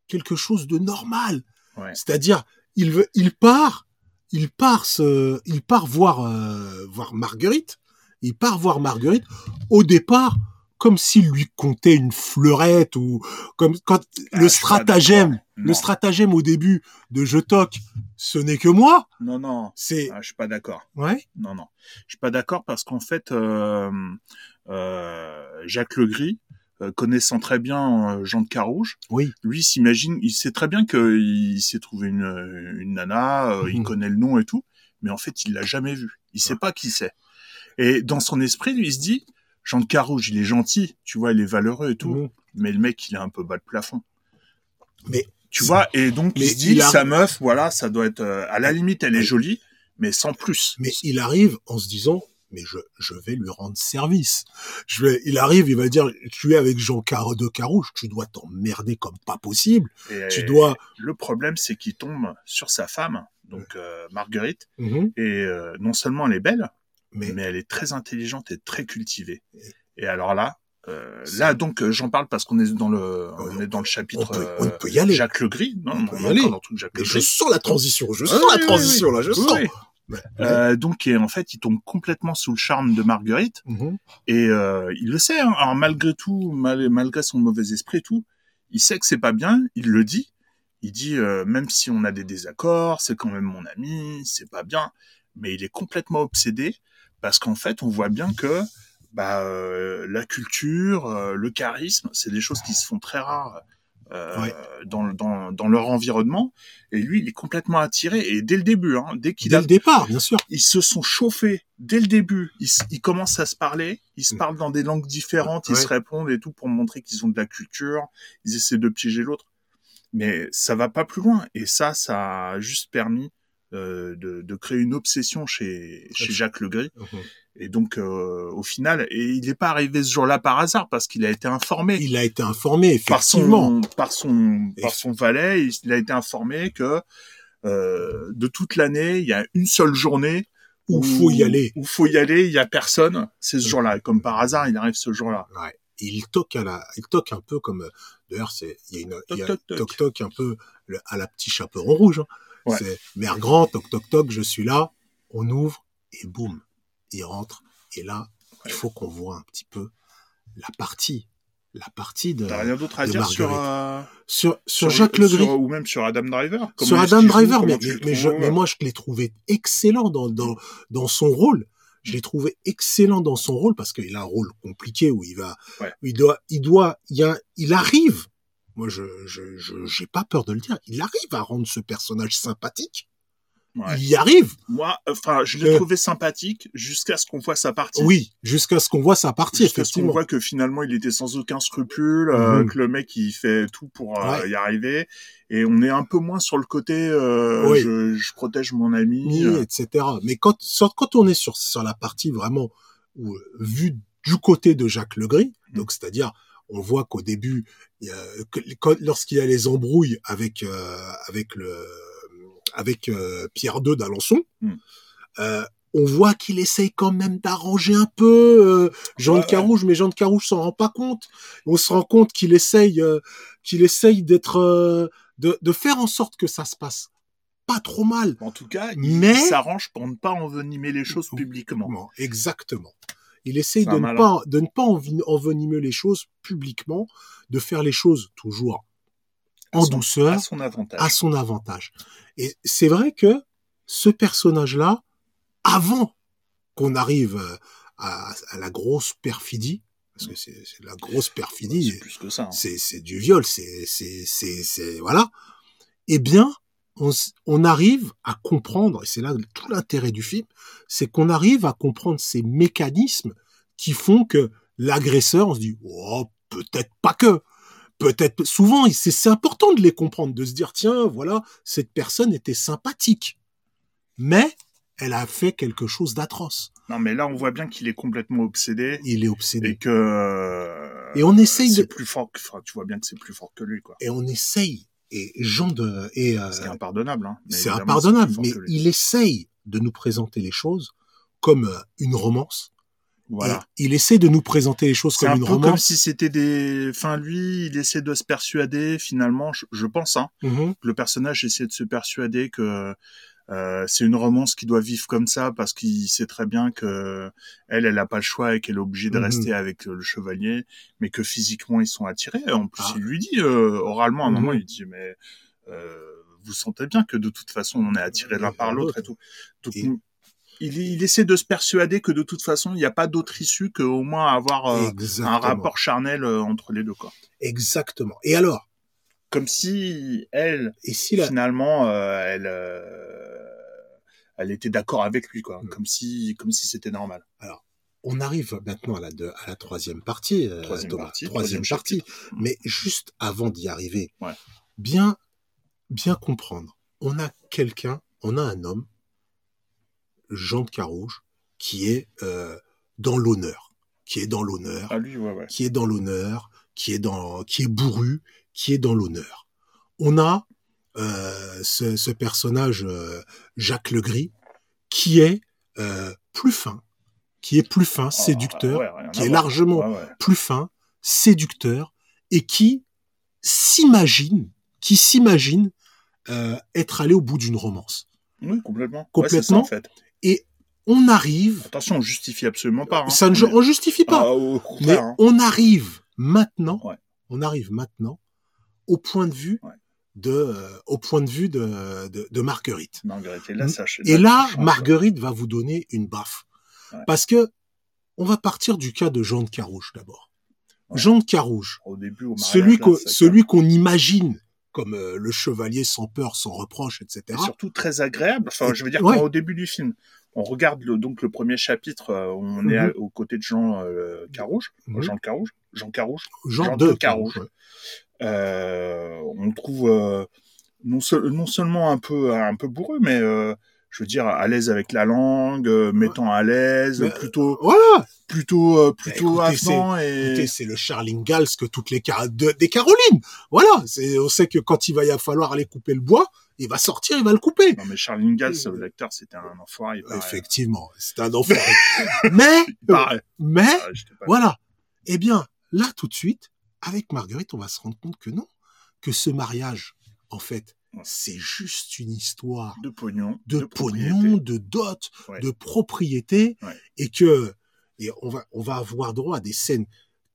quelque chose de normal. ouais. C'est-à-dire, il veut, il part, il part se, il part voir, euh, voir Marguerite. Il part voir Marguerite. Au départ, comme s'il lui comptait une fleurette ou comme quand Ah, le stratagème, le stratagème au début de Je toque, ce n'est que moi. Non, non, C'est, ah, je suis pas d'accord. ouais, Non, non. Je suis pas d'accord parce qu'en fait, euh, euh, Jacques Legris, euh, connaissant très bien euh, Jean de Carouge, oui, lui s'imagine, il sait très bien qu'il s'est trouvé une, une nana, euh, il Mhm. connaît le nom et tout, mais en fait, il l'a jamais vu. Il sait pas qui c'est. Et dans son esprit, lui, il se dit, Jean de Carouge, il est gentil, tu vois, il est valeureux et tout, Mhm. mais le mec, il est un peu bas de plafond. Mais- tu vois, et donc Mais il se dit, il a- sa meuf, voilà, ça doit être, euh, à la limite, elle est jolie, mais sans plus. mais il arrive en se disant, mais je, je vais lui rendre service. Je vais, il arrive, il va dire, tu es avec Jean Car de Carouge, tu dois t'emmerder comme pas possible. Et Tu dois, Le problème, c'est qu'il tombe sur sa femme, donc euh, Marguerite, Mhm. et euh, non seulement elle est belle, mais, mais elle est très intelligente et très cultivée. Et alors là, euh, là donc euh, j'en parle parce qu'on est dans le, on est dans le chapitre on peut, euh, on peut y aller. Jacques Legris. Non, On peut y aller. dans Jacques je sens la transition, je Oui, sens la oui, transition là, je Oui, sens. Ouais. Euh, donc et en fait, il tombe complètement sous le charme de Marguerite Mhm. et euh, il le sait. Hein. Alors malgré tout, mal- malgré son mauvais esprit et tout, il sait que c'est pas bien. Il le dit. Il dit euh, même si on a des désaccords, c'est quand même mon ami, c'est pas bien. Mais il est complètement obsédé parce qu'en fait, on voit bien que bah, euh, la culture, euh, le charisme, c'est des choses qui se font très rares euh, Ouais. dans, dans, dans leur environnement. Et lui, il est complètement attiré. Et dès le début, hein, dès qu'il Dès a le départ, bien sûr. ils se sont chauffés dès le début. Ils, ils commencent à se parler. Ils se Mm. parlent dans des langues différentes. Ils Ouais. se répondent et tout pour montrer qu'ils ont de la culture. Ils essaient de piéger l'autre. Mais ça va pas plus loin. Et ça, ça a juste permis euh, de, de créer une obsession chez, chez Jacques Legris. Mhm. Et donc, euh, au final, et il n'est pas arrivé ce jour-là par hasard parce qu'il a été informé Il a été informé, par effectivement. son par son par son valet, il, a été informé que euh, de toute l'année, il y a une seule journée Où faut y aller. Où faut y aller, il y a personne, c'est ce jour-là. Et Comme par hasard, il arrive ce jour-là. Ouais. Il toque à la, il toque un peu comme, euh, d'ailleurs, c'est, il y a une, il y a Toc, toc, toc. toc toc un peu le- à la petit chaperon rouge. hein. Ouais. C'est mère grand, toc toc toc, je suis là. On ouvre et boum, il rentre. Et là, il faut qu'on voit un petit peu la partie, la partie de T'as rien d'autre à dire sur, euh, sur sur Jacques Legris. sur- ou même sur Adam Driver. Comment sur Adam Driver, mais, mais, mais je- mais moi je l'ai trouvé excellent dans, dans, dans son rôle. Je l'ai trouvé excellent dans son rôle parce qu'il a un rôle compliqué où il va, Ouais. où il doit, il doit, il, a, il arrive. Moi, je, je, je, j'ai pas peur de le dire. Il arrive à rendre ce personnage sympathique. Ouais. Il y arrive. Moi, enfin, je l'ai Euh. trouvé sympathique jusqu'à ce qu'on voit sa partie. Oui, jusqu'à ce qu'on voit sa partie, Jusqu'à ce qu'on voit que finalement il était sans aucun scrupule, euh, Mhm. que le mec il fait tout pour euh, Ouais. y arriver, et on est un peu moins sur le côté euh, Oui. je, je protège mon ami. euh, etc. Mais quand, quand on est sur, sur la partie vraiment où, vue du côté de Jacques Legris, Mm. donc c'est-à-dire on voit qu'au début, lorsqu'il y a les embrouilles avec euh, avec le avec euh, Pierre II d'Alençon, Mm. euh, on voit qu'il essaye quand même d'arranger un peu Jean de Carouge, mais Jean de Carouge s'en rend pas compte. On se rend compte qu'il essaye qu'il essaye d'être de, de faire en sorte que ça se passe pas trop mal. En tout cas, il, Mais- il s'arrange pour ne pas envenimer les choses publiquement. Exactement. Il essaye de ne, pas, de ne pas envi- envenimer les choses publiquement, de faire les choses toujours À en son- douceur, À son avantage. à son avantage. Et c'est vrai que ce personnage-là, avant qu'on arrive euh, à, à la grosse perfidie, parce que c'est la grosse perfidie, C'est plus que ça. hein. c'est c'est du viol, c'est voilà. Eh bien, on, arrive à comprendre, et c'est là tout l'intérêt du film, c'est qu'on arrive à comprendre ces mécanismes qui font que l'agresseur, on se dit, oh, peut-être pas que, peut-être souvent, c'est important de les comprendre, de se dire, tiens, voilà, cette personne était sympathique, mais elle a fait quelque chose d'atroce. Non, mais là, on voit bien qu'il est complètement obsédé Il est obsédé. et que. euh, Et on essaye c'est de- plus fort. que- Enfin, tu vois bien que c'est plus fort que lui, quoi. Et on essaye. Et Jean de et euh, C'est impardonnable. Hein. C'est impardonnable, mais il essaye de nous présenter les choses comme euh, une romance. Voilà. Et il essaie de nous présenter les choses comme un une peu comme romance. si c'était des. Enfin, lui, il essaie de se persuader, finalement, je, je pense, hein, que le personnage essaie de se persuader que euh, c'est une romance qui doit vivre comme ça parce qu'il sait très bien que elle, elle a pas le choix et qu'elle est obligée de Mhm. rester avec euh, le chevalier, mais que physiquement ils sont attirés. En plus, Ah. il lui dit euh, oralement à un moment, il dit mais euh, vous sentez bien que de toute façon on est attirés l'un par l'autre et tout. Donc, Et- il, il essaie de se persuader que de toute façon il n'y a pas d'autre issue qu'au moins avoir euh, un rapport charnel euh, entre les deux corps. Exactement. Et alors, Comme si elle, et si la, finalement, euh, elle, euh, elle était d'accord avec lui, quoi. Mm. Comme si, comme si c'était normal. on arrive maintenant à la, deux- à la troisième partie, euh, Troisième Thomas. partie, troisième troisième partie. chapitre. Mais juste avant d'y arriver, Ouais. bien, bien comprendre. On a quelqu'un, on a un homme, Jean de Carouge, qui est euh, dans l'honneur, qui est dans l'honneur, Ah lui, ouais, ouais. qui est dans l'honneur, qui est dans, qui est bourru, qui est dans l'honneur. On a ce, ce personnage euh, Jacques Legris qui est euh, plus fin, qui est plus fin, séducteur, Ah, ouais, à qui est largement ouais. plus fin, séducteur et qui s'imagine, qui s'imagine euh, être allé au bout d'une romance. Oui, complètement. Complètement. Ouais, c'est ça, en fait. Et on arrive, Attention, on justifie absolument pas. hein. ça ne Mais- on justifie pas, Ah, au mais hein. on arrive maintenant, on arrive maintenant au point de vue. De, euh, au point de vue de, de, de Marguerite. Marguerite, et là, ça, Mm. Et là, tu changes. Marguerite va vous donner une baffe. Ouais. Parce que on va partir du cas de Jean de Carouge d'abord. Ouais. Jean de Carouge, Au début, au mariage, celui qu'on celui qu'on imagine comme euh, le chevalier sans peur, sans reproche, etc. Et surtout très agréable. Enfin, je veux dire, Ouais. quand au début du film, on regarde le, donc le premier chapitre, euh, on est à- aux côtés de Jean euh, Carouge, Mhm. Jean Carouge, Jean Carouge. Jean, Jean de de Carouge. Euh, on le trouve euh, non, seul- non seulement un peu un peu bourreux, mais euh, je veux dire à l'aise avec la langue, mettant à l'aise, plutôt Voilà. plutôt euh, plutôt Bah, écoutez, et c'est le Charles Ingalls que toutes les Car- de- des Carolines. Voilà. On sait que quand il va y falloir aller couper le bois, il va sortir, il va le couper. non mais Charles Ingalls, Oui. l'acteur, c'était un enfoiré. Effectivement, c'est un enfer. mais, *laughs* mais, Ah, voilà. Eh bien, là, tout de suite, avec Marguerite, on va se rendre compte que non, que ce mariage, en fait, c'est juste une histoire de pognon, de, pognon, de dot, Ouais. de propriété, Ouais. et que et on va on va avoir droit à des scènes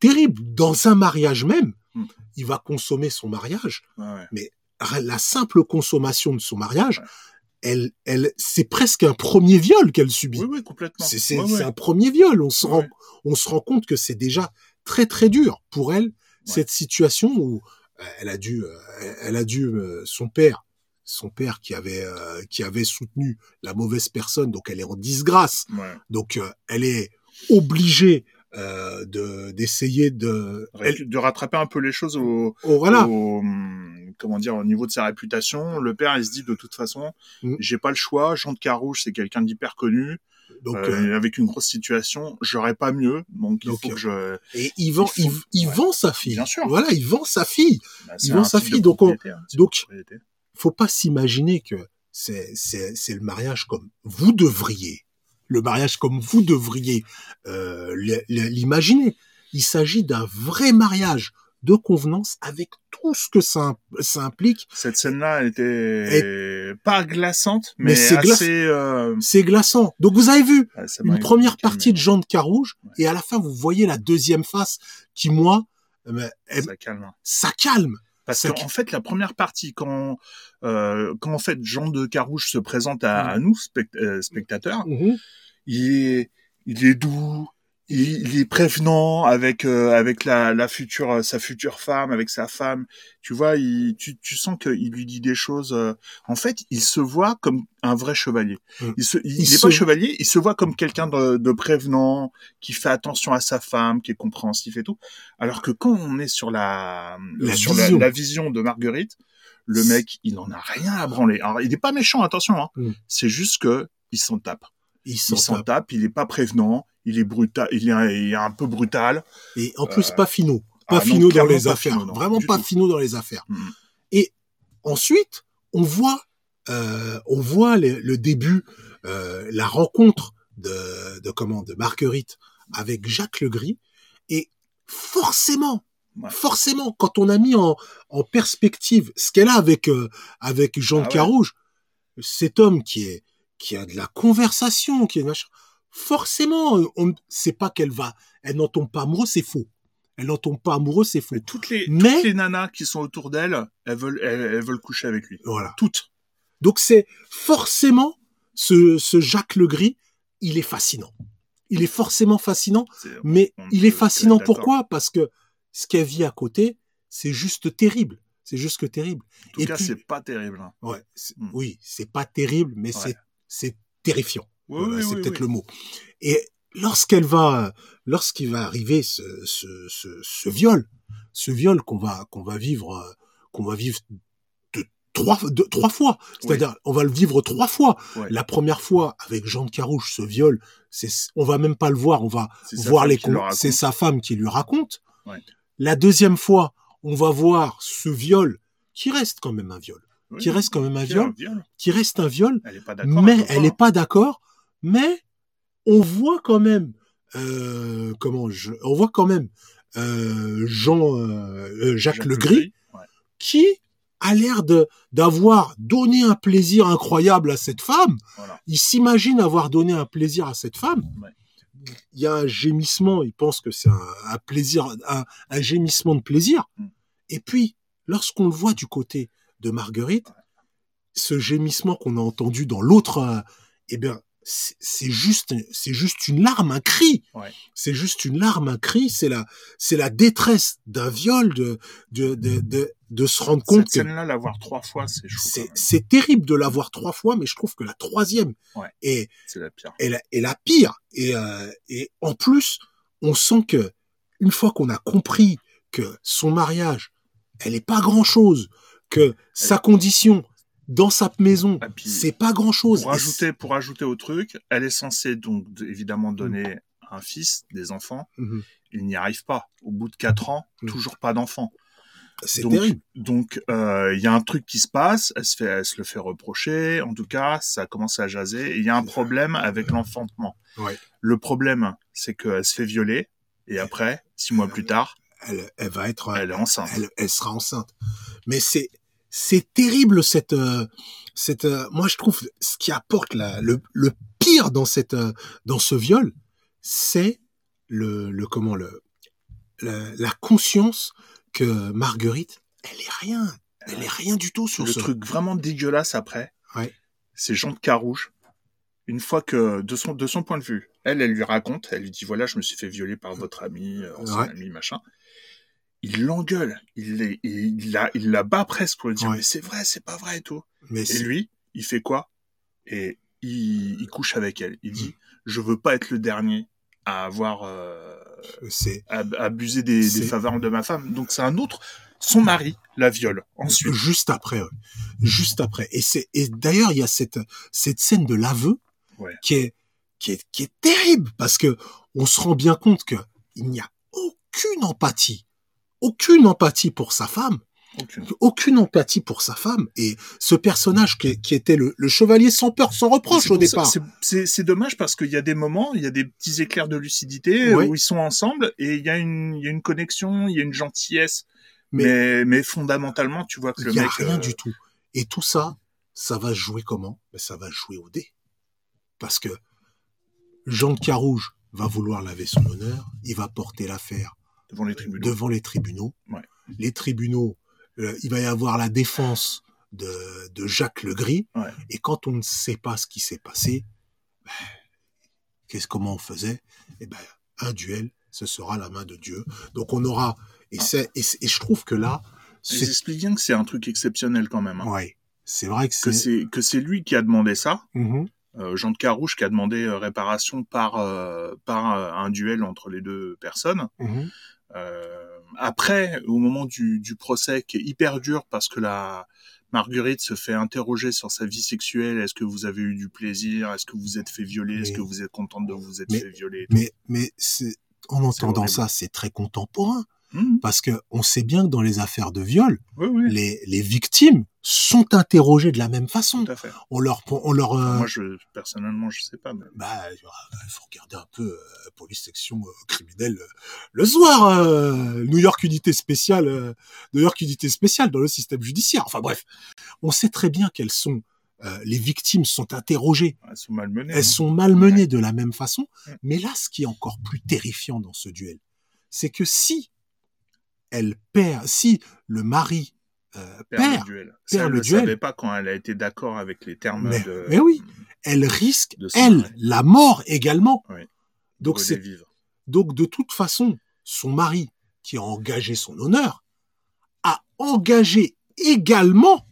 terribles dans un mariage même. Mm. Il va consommer son mariage, Ouais, ouais. la simple consommation de son mariage, elle elle c'est presque un premier viol qu'elle subit. Oui, oui, complètement. C'est c'est- Ouais, c'est ouais. un premier viol. On se rend Ouais. on se rend compte que c'est déjà très très dur pour elle cette situation où euh, elle a dû euh, elle a dû euh, son père son père qui avait euh, qui avait soutenu la mauvaise personne donc elle est en disgrâce Ouais. donc euh, elle est obligée euh, de d'essayer de elle- de rattraper un peu les choses au, oh, voilà au, comment dire au niveau de sa réputation. Le père, il se dit de toute façon, Mm. j'ai pas le choix. Jean de Carouge, c'est quelqu'un d'hyper connu, donc euh, avec une grosse situation. J'aurais pas mieux, donc, Donc, il faut que je. et il vend il il, faut- il ouais. vend sa fille Bien sûr. voilà il vend sa fille Bah, il vend sa fille, donc on- hein, donc- faut pas s'imaginer que c'est c'est c'est le mariage comme vous devriez le mariage comme vous devriez euh, l'imaginer il s'agit d'un vrai mariage de convenance avec tout ce que ça, ça implique Cette scène-là, elle était pas glaçante, mais, c'est euh, c'est glaçant donc vous avez vu ah, une première partie de Jean de Carouge Ouais. et à la fin vous voyez la deuxième face qui moi euh, ben, elle- Ça calme. hein. ça calme Parce qu'en fait, la première partie, quand, euh, quand en fait Jean de Carouge se présente à, Mm. à nous, spect- euh, spectateurs, Mhm. il est, il est doux, il, est prévenant avec euh, avec la, la future euh, sa future femme, avec sa femme. Tu vois, il, tu, tu sens qu'il lui dit des choses. euh, en fait, il se voit comme un vrai chevalier. Mm. Il se, il, est pas chevalier, il se voit comme quelqu'un de, de prévenant, qui fait attention à sa femme, qui est compréhensif et tout. Alors que quand on est sur la, La sur vision. La, la vision de Marguerite, le mec, il en a rien à branler. Alors, il n'est pas méchant, attention. Hein. Mm. C'est juste que il s'en tape. il s'en tape. tape. Il est pas prévenant. Il est brutal. Il est, il est un peu brutal. et en plus Euh, pas finaux pas ah dans les affaires finaux, non, vraiment pas tout. finaux dans les affaires Mm. Ensuite, on voit, euh, on voit le, le début, euh, la rencontre de, de comment, de Marguerite avec Jacques Legris, et forcément, Ouais. forcément, quand on a mis en, en perspective ce qu'elle a avec avec Jean Ah de ouais. Carouge, cet homme qui est qui a de la conversation, qui est machin, forcément, on c'est pas qu'elle va, elle n'en tombe pas amoureuse, c'est faux. Elle n'en tombe pas amoureuse, c'est faux. Mais toutes les, Mais- toutes les nanas qui sont autour d'elle, elles veulent, elles, elles veulent coucher avec lui. Voilà. Toutes. Donc c'est forcément ce, ce Jacques Legris, il est fascinant. Il est forcément fascinant, mais on il est fascinant pourquoi? Parce que ce qu'elle vit à côté, c'est juste terrible. C'est juste que terrible. En tout Et cas, puis- c'est pas terrible. hein. Ouais, c'est- Mm. oui, c'est pas terrible, mais Ouais. c'est c'est terrifiant. Oui, Voilà, oui, c'est oui, peut-être le mot. Et lorsqu'elle va, lorsqu'il va arriver ce, ce, ce, ce viol, ce viol qu'on va qu'on va vivre, qu'on va vivre de trois de trois fois. C'est-à-dire, on va le vivre trois fois. La première fois avec Jean de Carouge, ce viol, c'est on va même pas le voir, on va voir les c'est sa femme qui lui raconte. La deuxième fois, on va voir ce viol qui reste quand même un viol, Oui, qui reste quand même un viol, qui reste un viol, Elle est pas d'accord. mais elle n'est pas d'accord. Mais on voit quand même, euh, comment je, on voit quand même euh, Jean euh, euh, Jacques, Legris Ouais. qui a l'air de d'avoir donné un plaisir incroyable à cette femme. Voilà. Il s'imagine avoir donné un plaisir à cette femme. Ouais. Il y a un gémissement, il pense que c'est un, un plaisir, un, un gémissement de plaisir. Mm. Et puis, lorsqu'on le voit du côté de Marguerite, ce gémissement qu'on a entendu dans l'autre, euh, eh bien, c'est juste, c'est juste une larme, un cri. Ouais. C'est juste une larme, un cri. C'est la, c'est la détresse d'un viol de, de, de, de, de se rendre compte Cette que scène-là, la voir trois fois, c'est c'est, terrible de l'avoir trois fois, mais je trouve que la troisième Ouais. est, C'est la pire. est la, est la pire. Et, euh, et en plus, on sent que une fois qu'on a compris que son mariage, elle est pas grand chose, que sa condition dans sa maison, Ah, c'est pas grand chose. Pour ajouter, pour ajouter au truc, elle est censée donc évidemment donner un fils, des enfants. Mhm. Il n'y arrive pas. Au bout de quatre ans, Mhm. toujours pas d'enfants. C'est terrible. Donc euh, il y a un truc qui se passe. Elle se fait, elle se le fait reprocher. En tout cas, ça commence à jaser. Il y a un problème avec l'enfantement. Ouais. Le problème, c'est qu'elle se fait violer. Et après, six mois plus tard, Elle, elle va être, elle est enceinte. elle, elle sera enceinte. Mais c'est, c'est terrible cette, euh, cette. euh, moi, je trouve ce qui apporte la, le, le pire dans cette, euh, dans ce viol, c'est le, le comment le, la, la conscience que Marguerite, elle est rien, elle est rien du tout sur Le ce. truc vraiment dégueulasse après, Ouais. c'est Jean de Carouge. Une fois que, de son, de son point de vue, elle, elle lui raconte, elle lui dit voilà, je me suis fait violer par votre ami, ancien Ouais. ami, machin. Il l'engueule, il, il, la, il la bat presque pour lui dire Ouais. mais c'est vrai, c'est pas vrai et tout. Mais Et lui, il fait quoi? Et il, il couche avec elle. Il Mm. dit je veux pas être le dernier à avoir euh, c'est ab- abusé des, des faveurs de ma femme. Donc c'est un autre. Son mari la viole ensuite. juste après, ouais. juste après. Et c'est et d'ailleurs il y a cette cette scène de l'aveu Ouais. qui est qui est qui est terrible parce que on se rend bien compte que il n'y a aucune empathie, aucune empathie pour sa femme, Aucune. aucune empathie pour sa femme et ce personnage qui, qui était le, le chevalier sans peur, sans reproche au départ. c'est- dommage parce qu'il y a des moments, il y a des petits éclairs de lucidité Ouais. où ils sont ensemble et il y a une, il y a une connexion, il y a une gentillesse. Mais- Mais, mais, fondamentalement, tu vois que le Il y a mec. rien euh, du tout. Et tout ça, ça va jouer comment? Ben, Ça va jouer au dé. Parce que Jean de Carouge va vouloir laver son honneur, il va porter l'affaire devant les tribunaux. devant les tribunaux. Ouais. Les tribunaux, euh, il va y avoir la défense de, de Jacques Legris. Ouais. Et quand on ne sait pas ce qui s'est passé, ben, qu'est-ce comment on faisait? Eh ben, un duel, ce sera la main de Dieu. Donc on aura et Ah. et, et je trouve que là, Ils expliquent bien que c'est un truc exceptionnel quand même. hein. ouais, c'est vrai que c'est que c'est lui qui a demandé ça. Mhm. Euh, Jean de Carouge qui a demandé euh, réparation par euh, par un duel entre les deux personnes. Mhm. Euh, après, au moment du, du procès, qui est hyper dur parce que la Marguerite se fait interroger sur sa vie sexuelle. Est-ce que vous avez eu du plaisir Est-ce que vous êtes fait violer Est-ce que vous êtes contente de vous être Mais- fait violer Mais mais c'est en entendant ça, c'est très contemporain Mhm. parce que on sait bien que dans les affaires de viol, Oui, oui, les les victimes sont interrogées de la même façon. tout à fait. On leur on leur euh, Moi, je personnellement, je sais pas. Mais... bah il faut regarder un peu euh, police section euh, criminelle euh, le soir euh, New York unité spéciale euh, New York unité spéciale dans le système judiciaire. Enfin bref, on sait très bien qu'elles sont euh, les victimes sont interrogées Elles sont malmenées. elles hein. sont malmenées de la même façon. Ouais. Mais là, ce qui est encore plus terrifiant dans ce duel, c'est que si elle perd, si le mari euh, Perd perd, le duel. perd Ça, elle le ne savait pas quand elle a été d'accord avec les termes Mais- de. mais oui. elle risque, elle, la mort également. Oui. Donc c'est de toute façon, son mari qui a engagé son honneur a engagé également,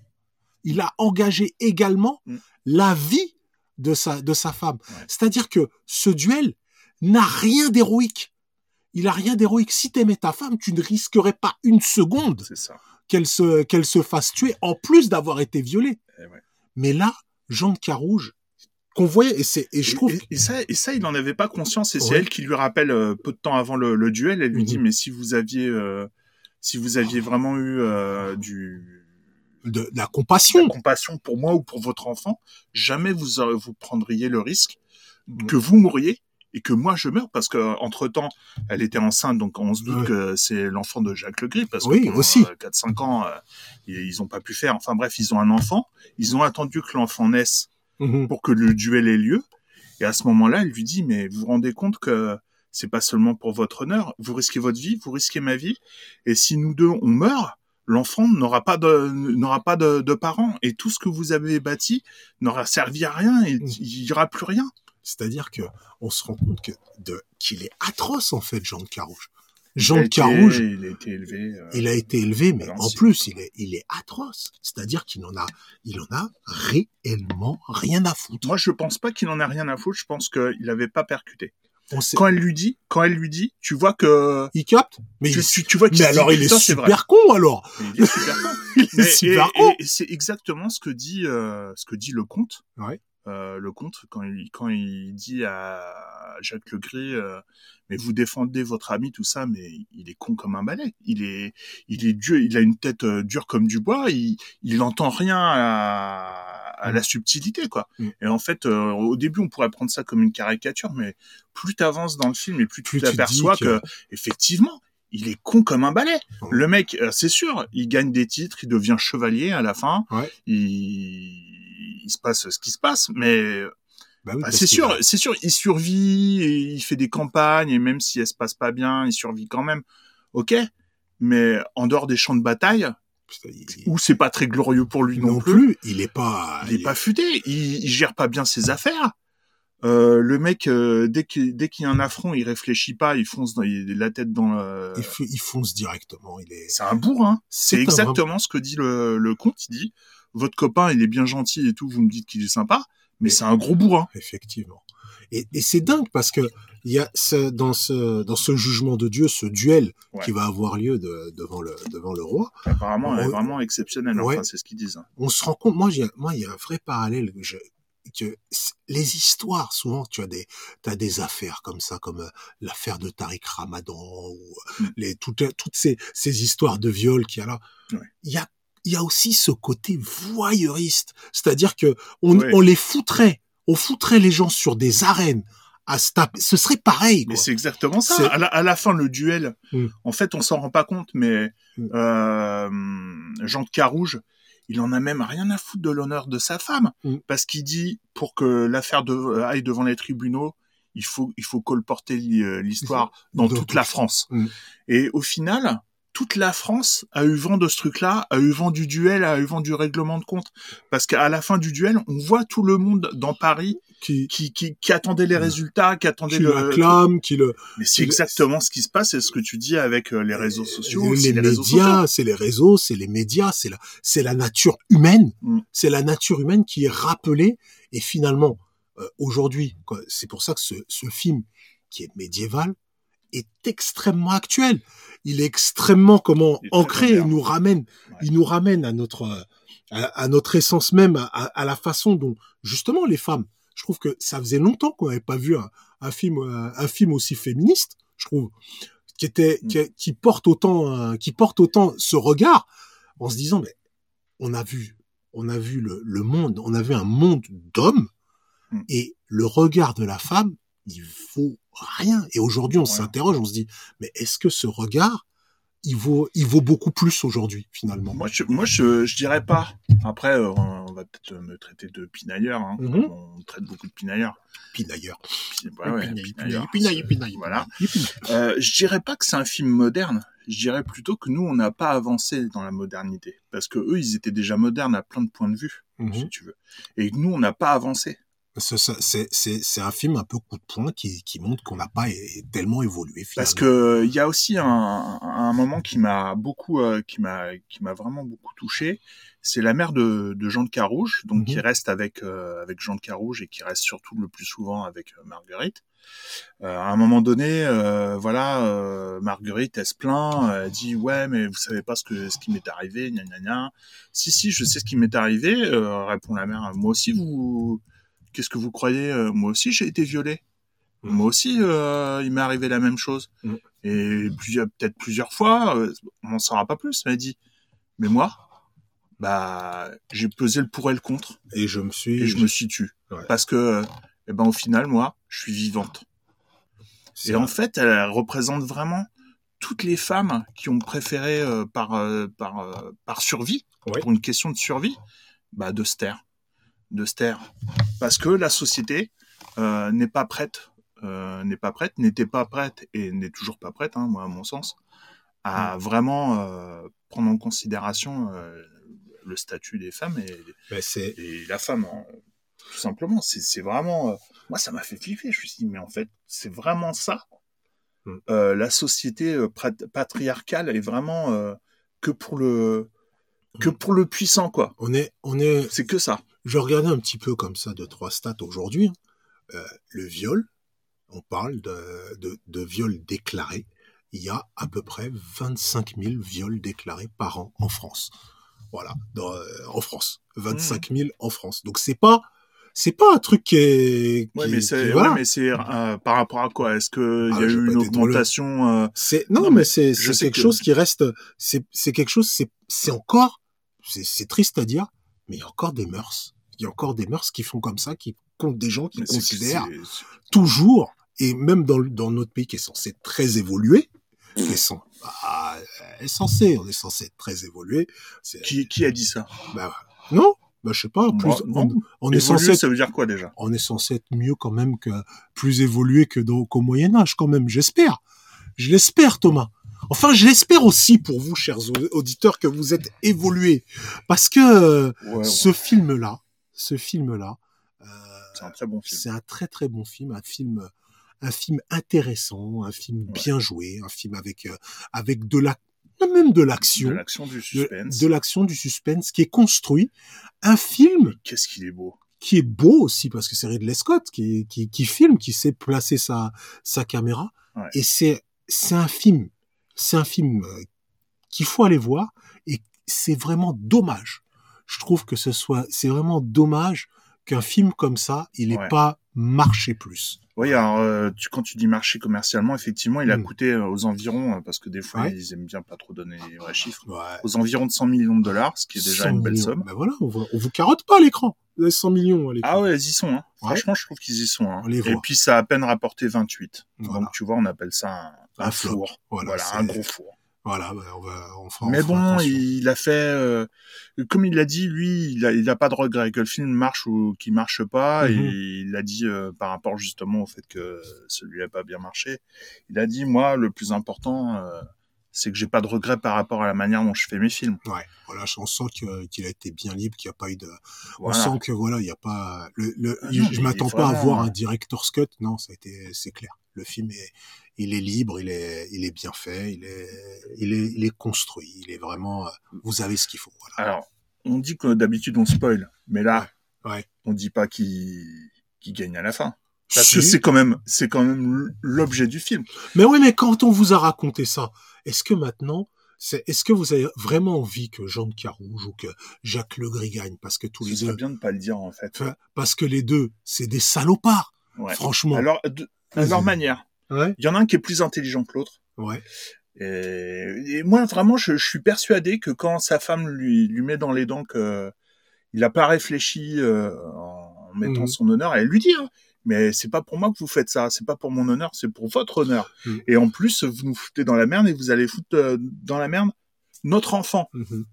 il a engagé également Mm. la vie de sa de sa femme. Ouais. C'est-à-dire que ce duel n'a rien d'héroïque. Il a rien d'héroïque. Si t'aimais ta femme, tu ne risquerais pas une seconde qu'elle se qu'elle se fasse tuer en plus d'avoir été violée. Eh ouais. Mais là, Jean de Carouge qu'on voyait et c'est et je trouve Et, et ça, et ça, il n'en avait pas conscience. Et c'est Ouais. elle qui lui rappelle euh, peu de temps avant le, le duel. Elle lui Mhm. dit mais si vous aviez, euh, si vous aviez vraiment eu euh, du de, de la de la compassion. compassion pour moi ou pour votre enfant, jamais vous vous prendriez le risque Mhm. que vous mouriez et que moi je meure parce que entre temps elle était enceinte donc on se doute que c'est l'enfant de Jacques Legris parce Oui, que pendant, aussi. euh, 4-5 ans euh, ils ont pas pu faire enfin bref ils ont un enfant ils ont attendu que l'enfant naisse Mhm. pour que le duel ait lieu. Et à ce moment-là, elle lui dit, mais vous vous rendez compte que c'est pas seulement pour votre honneur, vous risquez votre vie, vous risquez ma vie. Et si nous deux, on meurt, l'enfant n'aura pas de, n'aura pas de, de parents. Et tout ce que vous avez bâti n'aura servi à rien. et Mm. Il y aura plus rien. C'est-à-dire que on se rend compte que de qu'il est atroce en fait, Jean de Carouge. Jean de Carouge, Il a été élevé. euh, il a été élevé, mais en plus, il est, il est atroce. C'est-à-dire qu'il en a, il en a réellement rien à foutre. Moi, je pense pas qu'il en a rien à foutre. Je pense qu'il avait pas percuté. On sait, Quand elle lui dit, quand elle lui dit, tu vois que il capte, mais, tu, il- tu, tu vois qu'il alors il est vrai. super con alors. Mais Il est super con. *laughs* Il est Mais- super et- con. c'est exactement ce que dit euh, ce que dit le comte. Ouais. Euh, le comte quand il quand il dit à Jacques Legris, euh, mais vous défendez votre ami tout ça, mais il est con comme un balai. Il est il est dur. Il a une tête euh, dure comme du bois. Il il entend rien à, à Mm. la subtilité quoi. Mm. Et en fait, au début, on pourrait prendre ça comme une caricature, mais plus t'avances dans le film et plus, Plus tu tu t'aperçois que... que- effectivement, il est con comme un balai. Le mec, c'est sûr, il gagne des titres, il devient chevalier à la fin. Ouais. Il, il se passe ce qui se passe, mais Bah oui, bah, c'est sûr, c'est sûr, il survit, et il fait des campagnes et même si elles se passent pas bien, il survit quand même. Ok, mais en dehors des champs de bataille, où c'est pas très glorieux pour lui non, non plus, plus, il est pas, il est pas futé, il, il gère pas bien ses affaires. Euh, le mec, euh, dès qu'il dès qu'il y a un affront, il réfléchit pas, il fonce dans, il, la tête dans le... il, fonce directement. Il est. C'est un bourrin. C'est exactement ce que dit le, le comte. Il dit, votre copain, il est bien gentil et tout, vous me dites qu'il est sympa, mais c'est un gros bourrin. Effectivement. Et, et c'est dingue parce que il y a ce, dans ce dans ce jugement de Dieu, ce duel Ouais. qui va avoir lieu de- devant le devant le roi. Apparemment, elle est vraiment exceptionnelle. Ouais. Enfin, c'est ce qu'ils disent. hein. On se rend compte. Moi, il y a un vrai parallèle que, je, que les histoires souvent tu as des t'as des affaires comme ça comme euh, l'affaire de Tariq Ramadan ou Mm. les toutes toutes ces ces histoires de viol qu'il y a là. Ouais. Il y a il y a aussi ce côté voyeuriste, c'est-à-dire que on, Ouais. on les foutrait, on foutrait les gens sur des arènes à se taper. Ce serait pareil. Mais c'est exactement ça. À la, à la fin, le duel, Mm. en fait, on s'en rend pas compte, mais Mm. euh, Jean de Carouge, il en a même rien à foutre de l'honneur de sa femme, Mm. parce qu'il dit, pour que l'affaire de, aille devant les tribunaux, il faut, il faut colporter euh, l'histoire dans Dans toute tout- la France. Et au final, toute la France a eu vent de ce truc-là, a eu vent du duel, a eu vent du règlement de compte. Parce qu'à la fin du duel, on voit tout le monde dans Paris qui qui, qui, qui attendait les résultats, qui attendait qui le... l'acclame, qui le Mais c'est exactement ce qui se passe, c'est ce que tu dis avec euh, les réseaux sociaux. les, c'est les médias, c'est les réseaux, c'est les médias, c'est la, c'est la nature humaine, Mm. c'est la nature humaine qui est rappelée. Et finalement, euh, aujourd'hui, c'est pour ça que ce, ce film qui est médiéval est extrêmement actuel. Il est extrêmement comment est ancré. Il nous ramène, Ouais. il nous ramène à notre à, à notre essence même, à, à la façon dont justement les femmes. Je trouve que ça faisait longtemps qu'on n'avait pas vu un, un film euh, un film aussi féministe. Je trouve qui était Mm. qui, qui porte autant euh, qui porte autant ce regard en se disant mais on a vu on a vu le, le monde on a vu un monde d'hommes Mm. et le regard de la femme il vaut rien et aujourd'hui on Ouais. s'interroge on se dit mais est-ce que ce regard il vaut il vaut beaucoup plus aujourd'hui finalement? Moi, je, moi, je, je dirais pas. Après, euh, on va peut-être me traiter de pinailleur. Hein, Mhm. On traite beaucoup de pinailleur Pi- ouais, ouais, Pinaille, pinailleur. pinaille, pinaille, Voilà. Euh, je dirais pas que c'est un film moderne. Je dirais plutôt que nous, on n'a pas avancé dans la modernité. Parce que eux, ils étaient déjà modernes à plein de points de vue, Mhm. si tu veux. Et nous, on n'a pas avancé. Ce- ce- C'est un film un peu coup de poing qui, qui montre qu'on n'a pas é- tellement évolué finalement. Parce que il y a aussi un, un moment qui m'a beaucoup, euh, qui m'a, qui m'a vraiment beaucoup touché. C'est la mère de, de Jean de Carouge, donc Mhm. qui reste avec euh, avec Jean de Carouge et qui reste surtout le plus souvent avec euh, Marguerite. Euh, à un moment donné, voilà, Marguerite, elle se plaint, elle dit ouais, mais vous savez pas ce que ce qui m'est arrivé, gna gna gna. Si si, je sais ce qui m'est arrivé, répond la mère. Moi aussi, vous, qu'est-ce que vous croyez Euh, Moi aussi, j'ai été violée. Mhm. Moi aussi, euh, il m'est arrivé la même chose. Mhm. Et peut-être plusieurs fois, euh, on n'en saura pas plus, elle dit, mais moi, bah, j'ai pesé le pour et le contre, Et je me suis. et je me. Ouais. Parce que, eh ben, au final, moi, je suis vivante. Et en fait, elle représente vraiment toutes les femmes qui ont préféré, par, par, par survie, Ouais. pour une question de survie, bah, de se taire. De se taire. Parce que la société euh, n'est pas prête, euh, n'est pas prête, n'était pas prête et n'est toujours pas prête, hein, moi, à mon sens, à vraiment euh, prendre en considération le statut des femmes et, Ben, et la femme, hein, tout simplement. C'est vraiment. moi, ça m'a fait flipper. Je me suis dit, mais en fait, c'est vraiment ça. Mm. La société patriarcale est vraiment que pour le que Mm. pour le puissant, quoi. On est, on est, C'est que ça. Je regardais un petit peu comme ça de trois stats aujourd'hui. Euh, le viol, on parle de, de, de viol déclaré. Il y a à peu près 25 000 viols déclarés par an en France. Voilà, dans, euh, en France, 25 000 en France. Donc c'est pas, c'est pas un truc qui est. Ouais, qui- mais c'est voilà. ouais, euh, par rapport à quoi? Est-ce que il Ah, y a eu une augmentation euh, C'est non, Non, mais, mais c'est quelque que- chose qui reste. C'est quelque chose. C'est encore. C'est triste à dire, mais il y a encore des mœurs. Il y a encore des mœurs qui font comme ça, qui comptent des gens qui mais considèrent toujours et même dans notre pays qui est censé être très évolué, qui est, bah, est censé, on est censé être très évolué. Qui qui a dit ça? Bah, non, bah je sais pas. Plus, Moi, on, est censé être ça veut dire quoi déjà? On est censé être mieux quand même que plus évolué que qu'au Moyen Âge quand même, j'espère. Je l'espère, Thomas. Enfin, je l'espère aussi pour vous, chers au- auditeurs, que vous êtes évolués, parce que ouais, ce film-là, ce film-là, euh, c'est un très bon film. c'est un très très bon film, un film, un film intéressant, un film Ouais. bien joué, un film avec euh, avec de la même de De l'action, l'action, du de, suspense. de l'action, du suspense, qui est construit, un film Qu'est-ce qu'il est beau. qui est beau aussi parce que c'est Ridley Scott qui, qui, qui filme, qui sait placer sa, sa caméra. Ouais. Et c'est, c'est un film, c'est un film euh, qu'il faut aller voir et c'est vraiment dommage. Je trouve que ce soit, c'est vraiment dommage qu'un film comme ça, il n'ait Ouais. pas marché plus. Oui, alors euh, tu, quand tu dis marché commercialement, effectivement, il a Mm. coûté euh, aux environs, euh, parce que des fois Ouais. ils aiment bien pas trop donner les vrais chiffres, Ouais. aux environs de 100 millions de dollars, ce qui est déjà 100 une belle millions. somme. Ben voilà, on, vous carotte pas à l'écran. Vous avez 100 millions à l'écran. Ah ouais, ils y sont. Hein. Franchement, je trouve qu'ils y sont. Hein. Et voit. puis ça a à peine rapporté 28. Voilà. Donc tu vois, on appelle ça un, Un four. Voilà, Voilà, un gros four. Voilà, ben on va, on fera, Mais on fera bon, attention. il a fait, euh, comme il l'a dit, lui, il a, il a pas de regret que le film marche ou qu'il marche pas. Mhm. Et il a dit euh, par rapport justement au fait que celui-là a pas bien marché. Il a dit moi, le plus important, euh, c'est que j'ai pas de regret par rapport à la manière dont je fais mes films. Ouais, voilà, on sent qu'il a été bien libre, qu'il n'y a pas eu de, Voilà. On sent que voilà, il y a pas le, le Ah je- non, je mais m'attends pas à voir hein. un director's cut. Non, ça a été c'est clair. Le film est il est libre, il est il est bien fait, il est il est il est construit, il est vraiment euh, vous avez ce qu'il faut voilà. Alors, on dit que d'habitude on spoil, mais là, Ouais, ouais. on dit pas qui qui gagne à la fin. Parce que c'est quand même, c'est quand même l'objet du film. Mais oui, mais quand on vous a raconté ça, est-ce que maintenant c'est est-ce que vous avez vraiment envie que Jean de Carouge ou que Jacques Legris gagne? Parce que tous Ce les deux bien de pas le dire en fait. parce que les deux, c'est des salopards, Ouais. franchement. Alors, de, à leur manière. ouais, Il y en a un qui est plus intelligent que l'autre. ouais. Et, et moi, vraiment, je, je suis persuadé que quand sa femme lui, lui met dans les dents que il n'a pas réfléchi euh, en mettant Mhm. son honneur, elle lui dit, hein, mais c'est pas pour moi que vous faites ça, c'est pas pour mon honneur, c'est pour votre honneur. Mhm. Et en plus, vous nous foutez dans la merde et vous allez foutre euh, dans la merde notre enfant. Mhm.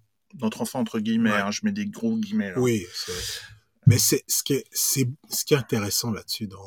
Notre enfant, entre guillemets, Ouais. hein, je mets des gros guillemets. Là. Oui, c'est- mais c'est ce qui est c'est ce qui est intéressant là-dessus dans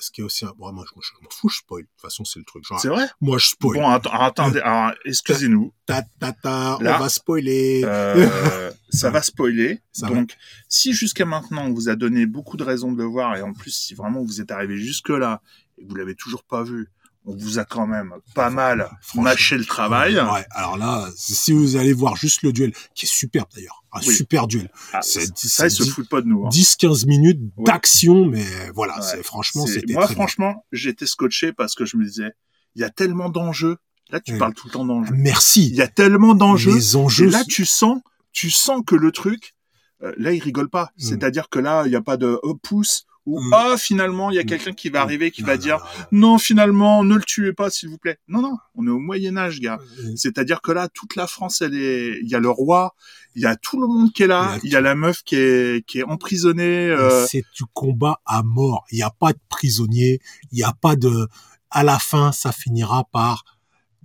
ce qui est aussi bon, moi je, je m'en fous, je spoil. De toute façon, c'est le truc. Genre, C'est vrai? moi je spoil. Bon, att- attendez, alors, excusez-nous. Ta, ta, ta, on va spoiler. Euh, *laughs* ça va spoiler. Ça Donc, si jusqu'à maintenant on vous a donné beaucoup de raisons de le voir, et en plus si vraiment vous êtes arrivé jusque là et que vous l'avez toujours pas vu, on vous a quand même pas mal mâché le travail. Ouais, alors là, si vous allez voir juste le duel, qui est superbe d'ailleurs, un Oui. super duel. Ah, C'est- ça, ils se foutent pas de nous. hein. 10-15 minutes d'action, mais voilà, Ouais. c'est franchement, c'était Moi, très bien. franchement, j'étais scotché parce que je me disais, il y a tellement d'enjeux. Là, tu Oui. parles tout le temps d'enjeux. Merci. Il y a tellement d'enjeux. Les Et enjeux. là, tu sens, tu sens que le truc, euh, là, il rigole pas. Mm. C'est-à-dire que là, il n'y a pas de oh, pouce ou Mm. ah finalement, il y a Mm. quelqu'un qui va Mm. arriver qui Non, va non, dire non, non, finalement, ne le tuez pas, s'il vous plaît. Non, non, on est au Moyen Âge, gars. C'est-à-dire que là, toute la France, elle est, il y a le roi, il y a tout le monde qui est là, Il y a la meuf qui est, qui est emprisonnée. Euh, C'est du combat à mort. Il n'y a pas de prisonnier. Il n'y a pas de. À la fin, ça finira par.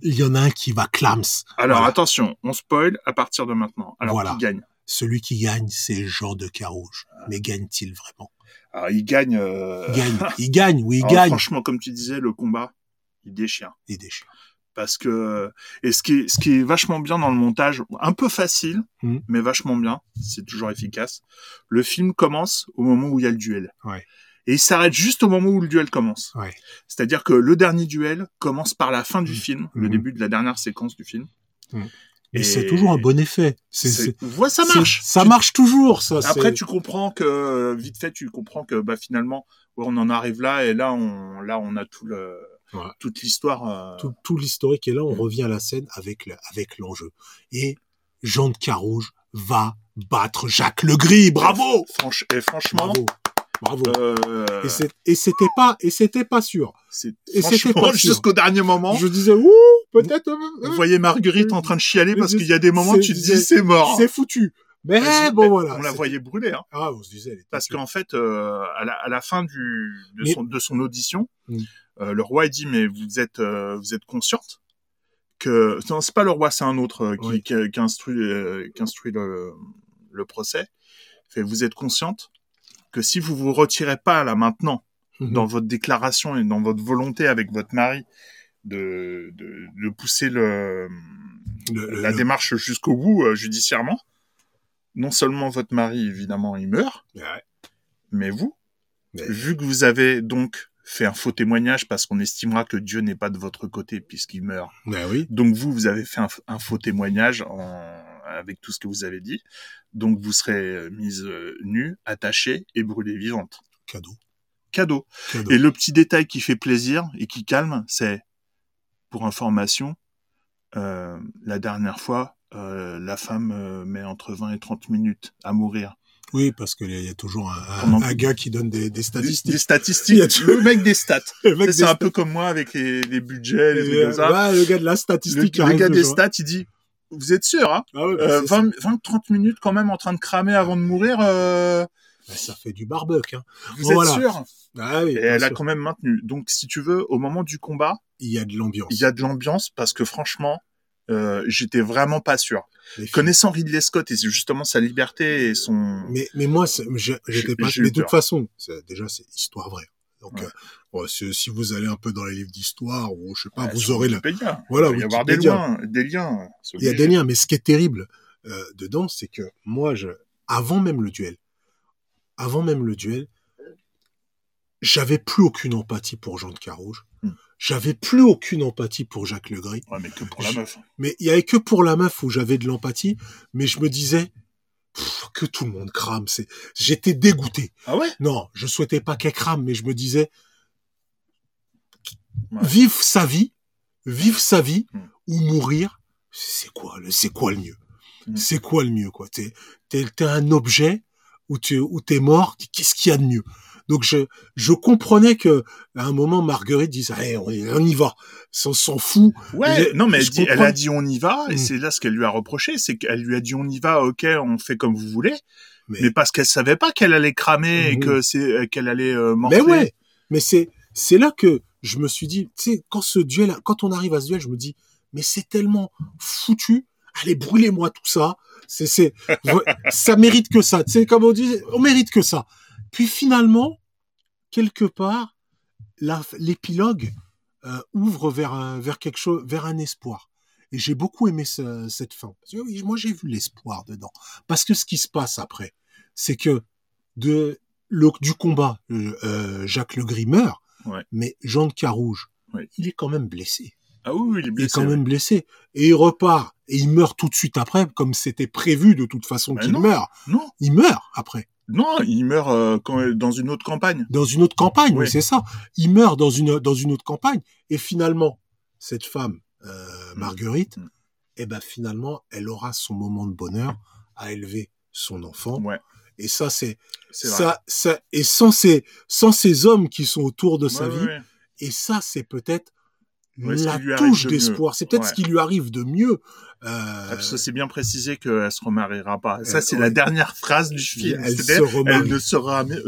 Il y en a un qui va clams. Alors Voilà. attention, on spoil à partir de maintenant. Alors Voilà. qui gagne? Celui qui gagne, c'est Jean de Carouge. Mais gagne-t-il vraiment? Alors il gagne. euh, Il gagne. *laughs* Il gagne. Oui, il alors, gagne. Franchement, comme tu disais, le combat, il déchire. Il déchire. parce que et ce qui est, ce qui est vachement bien dans le montage, un peu facile, Mhm. mais vachement bien, c'est toujours efficace. Le film commence au moment où il y a le duel. Ouais. Et il s'arrête juste au moment où le duel commence. Ouais. C'est-à-dire que le dernier duel commence par la fin du Mhm. film, le Mhm. début de la dernière séquence du film. Et Et c'est toujours un bon effet. C'est, Ouais, ça marche. Ça marche toujours, ça. Après, tu comprends que vite fait, tu comprends que bah finalement, ouais, on en arrive là et là, on là, on a tout le Ouais. toute l'histoire. euh, tout, tout l'historique est là, on Mm. revient à la scène avec le- avec l'enjeu. Et Jean de Carouge va battre Jacques Legris. Bravo, franch- et franchement, bravo, bravo. euh, Et c'était pas et c'était pas sûr. et c'était pas jusqu'au dernier moment. Je disais ouh peut-être euh, Vous voyez Marguerite en train de chialer parce qu'il y a des moments où tu te dis c'est mort. c'est foutu. Mais bon voilà. On la voyait brûler. Hein. Ah on se disait. elle Parce qu'en fait, euh, à, la, à la fin du, de, Mais- son, de son audition, Mm. euh, le roi dit mais vous êtes vous êtes consciente que non c'est pas le roi c'est un autre qui, Oui. qui, qui instruit qui instruit le, le procès. Fait vous êtes consciente que si vous vous retirez pas là maintenant Mhm. dans votre déclaration et dans votre volonté avec votre mari de de, de pousser le la le- démarche jusqu'au bout euh, judiciairement, non seulement votre mari évidemment il meurt, Ouais. mais vous, Mais- vu que vous avez donc fait un faux témoignage parce qu'on estimera que Dieu n'est pas de votre côté puisqu'il meurt. Oui. Donc vous, vous avez fait un, un faux témoignage en- avec tout ce que vous avez dit. Donc vous serez euh, mise euh, nue, attachée et brûlée vivante. Cadeau. Cadeau. Cadeau. Et le petit détail qui fait plaisir et qui calme, c'est, pour information, euh, la dernière fois, euh, la femme euh, met entre 20 et 30 minutes à mourir. Oui, parce qu'il y a toujours un, un- Pendant- un gars qui donne des, statistiques. des statistiques. Le mec des stats. *laughs* Le C'est un peu comme moi avec les, les budgets, les Et, trucs comme ça. ouais, le gars de la Le, statistique. le arrive gars des stats, il dit, vous êtes sûr, hein Ah ouais, bah, euh, c'est ça. 20, 30 minutes quand même en train de cramer avant de mourir, euh, Bah, ça fait du barbecue. Hein. vous Bon, êtes voilà. sûr Ah oui, Et elle a quand même maintenu. Donc, si tu veux, au moment du combat, Il y a de l'ambiance. il y a de l'ambiance parce que franchement, euh, j'étais vraiment pas sûr. Connaissant Ridley Scott et c'est justement sa liberté et son... Mais, mais moi, j'étais pas. Mais de toute façon, déjà, c'est histoire vraie. Donc, Ouais. euh, bon, si vous allez un peu dans les livres d'histoire ou je sais pas, Ouais, vous aurez la. Voilà, Il va y avoir des liens, des liens. c'est Il y a des liens, mais ce qui est terrible euh, dedans, c'est que moi, je, avant même le duel, avant même le duel, j'avais plus aucune empathie pour Jean de Carouge. Hmm. J'avais plus aucune empathie pour Jacques Legris. Ouais, mais que pour la Je- meuf. Mais il y avait que pour la meuf où j'avais de l'empathie, mais je me disais que tout le monde crame. C'est, j'étais dégoûté. Ah ouais? Non, je souhaitais pas qu'elle crame, mais je me disais Ouais. vive sa vie, vive sa vie Mm. ou mourir. C'est quoi le, c'est quoi le mieux? Mm. C'est quoi le mieux quoi? T'es, t'es, t'es un objet ou tu, ou t'es mort. Qu'est-ce qu'il y a de mieux? Donc je, je comprenais que à un moment Marguerite disait, Allez, on, y- on y va, on s'en fout. Ouais, non, mais elle, dit- a dit on y va, et Mm. c'est là ce qu'elle lui a reproché, c'est qu'elle lui a dit on y va, ok, on fait comme vous voulez, Mais, mais parce qu'elle savait pas qu'elle allait cramer et que c'est qu'elle allait euh, morfler. mais ouais, mais c'est, c'est là que je me suis dit, tu sais, quand ce duel, quand on arrive à ce duel, je me dis, mais c'est tellement foutu. Allez, brûlez-moi tout ça. C'est, c'est, *laughs* ça mérite que ça. Tu sais, comme on dit, on mérite que ça. Puis finalement, quelque part, l'épilogue euh, ouvre vers un, vers quelque chose, vers un espoir. Et j'ai beaucoup aimé ce- cette fin. Parce que oui, moi, j'ai vu l'espoir dedans. Parce que ce qui se passe après, c'est que de le, du combat, euh, euh, Jacques Legris meurt, Ouais. mais Jean de Carouge, Ouais. il est quand même blessé. Ah oui, il est Il est blessé. quand ouais. même blessé. Et il repart. Et il meurt tout de suite après, comme c'était prévu de toute façon Ben qu'il meurt. Non, Il meurt après. non, il meurt euh, quand, dans une autre campagne. Dans une autre campagne, Oui. c'est ça. Il meurt dans une, dans une autre campagne. Et finalement, cette femme, euh, Marguerite, Mm. eh ben, finalement, elle aura son moment de bonheur à élever son enfant. Ouais, Et ça, c'est, ça, ça, et sans ces, sans ces hommes qui sont autour de sa Ouais, vie, ouais, et ça, c'est peut-être la touche de d'espoir. C'est peut-être ce qui lui arrive de mieux. Euh, Ah, parce que c'est bien précisé qu'elle se remariera pas. Ça, Euh, c'est la dernière phrase du film. elle se ne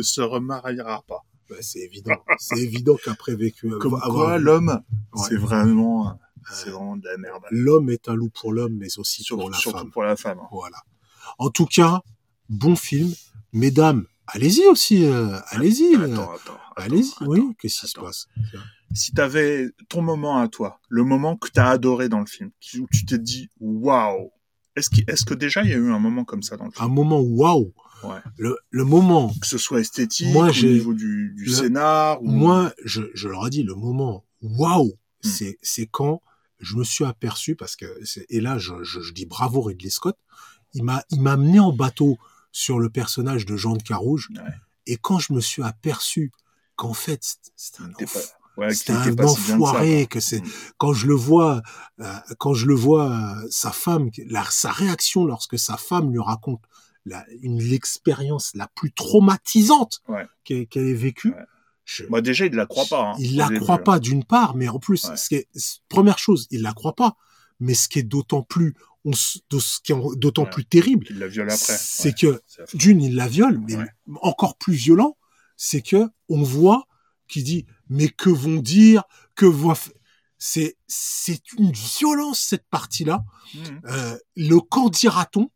se, remariera pas. bah, c'est évident. c'est évident qu'après vécu, *laughs* Comme avoir l'homme, c'est vraiment, Euh, c'est vraiment de la merde. l'homme est un loup pour l'homme, mais aussi Surtout, pour la surtout femme. pour la femme. hein. Voilà. En tout cas, bon film. Mesdames, allez-y aussi. euh, allez-y. euh, Attends, attends. allez-y. attends, Oui, qu'est-ce qui se passe? Si t'avais ton moment à toi, le moment que t'as adoré dans le film, où tu t'es dit, waouh, Est-ce que déjà il y a eu un moment comme ça dans le film? Un moment waouh. Ouais. Le, le moment, Que ce soit esthétique, Moi, au niveau du, du le- scénar ou... moi, je, je leur ai dit, le moment waouh, Hmm. c'est, c'est quand je me suis aperçu, parce que, c'est, et là, je, je, je dis bravo Ridley Scott, il m'a, il m'a amené en bateau sur le personnage de Jean de Carouge. Ouais. Et quand je me suis aperçu qu'en fait, c'est- c'était un, T'es enf- pas- ouais, c'était qu'il était un si que enfoiré, que c'est, Mm. quand je le vois, euh, quand je le vois, euh, sa femme, la, sa réaction lorsque sa femme lui raconte la, une l'expérience la plus traumatisante Ouais. qu'elle ait vécue, Ouais. je- Bah, déjà, il la croit pas. Hein, il la croit pas d'une part, mais en plus, Ouais. ce qui est, c- première chose, il la croit pas. Mais ce qui est d'autant plus, on de- ce qui est d'autant Ouais. plus terrible, Il la viole après. c'est ouais. que d'une, il la viole, mais Ouais. encore plus violent, c'est que on voit qui dit mais que vont dire, que voient. f- C'est c'est une violence cette partie-là. Mhm. Euh, le quand dira-t-on?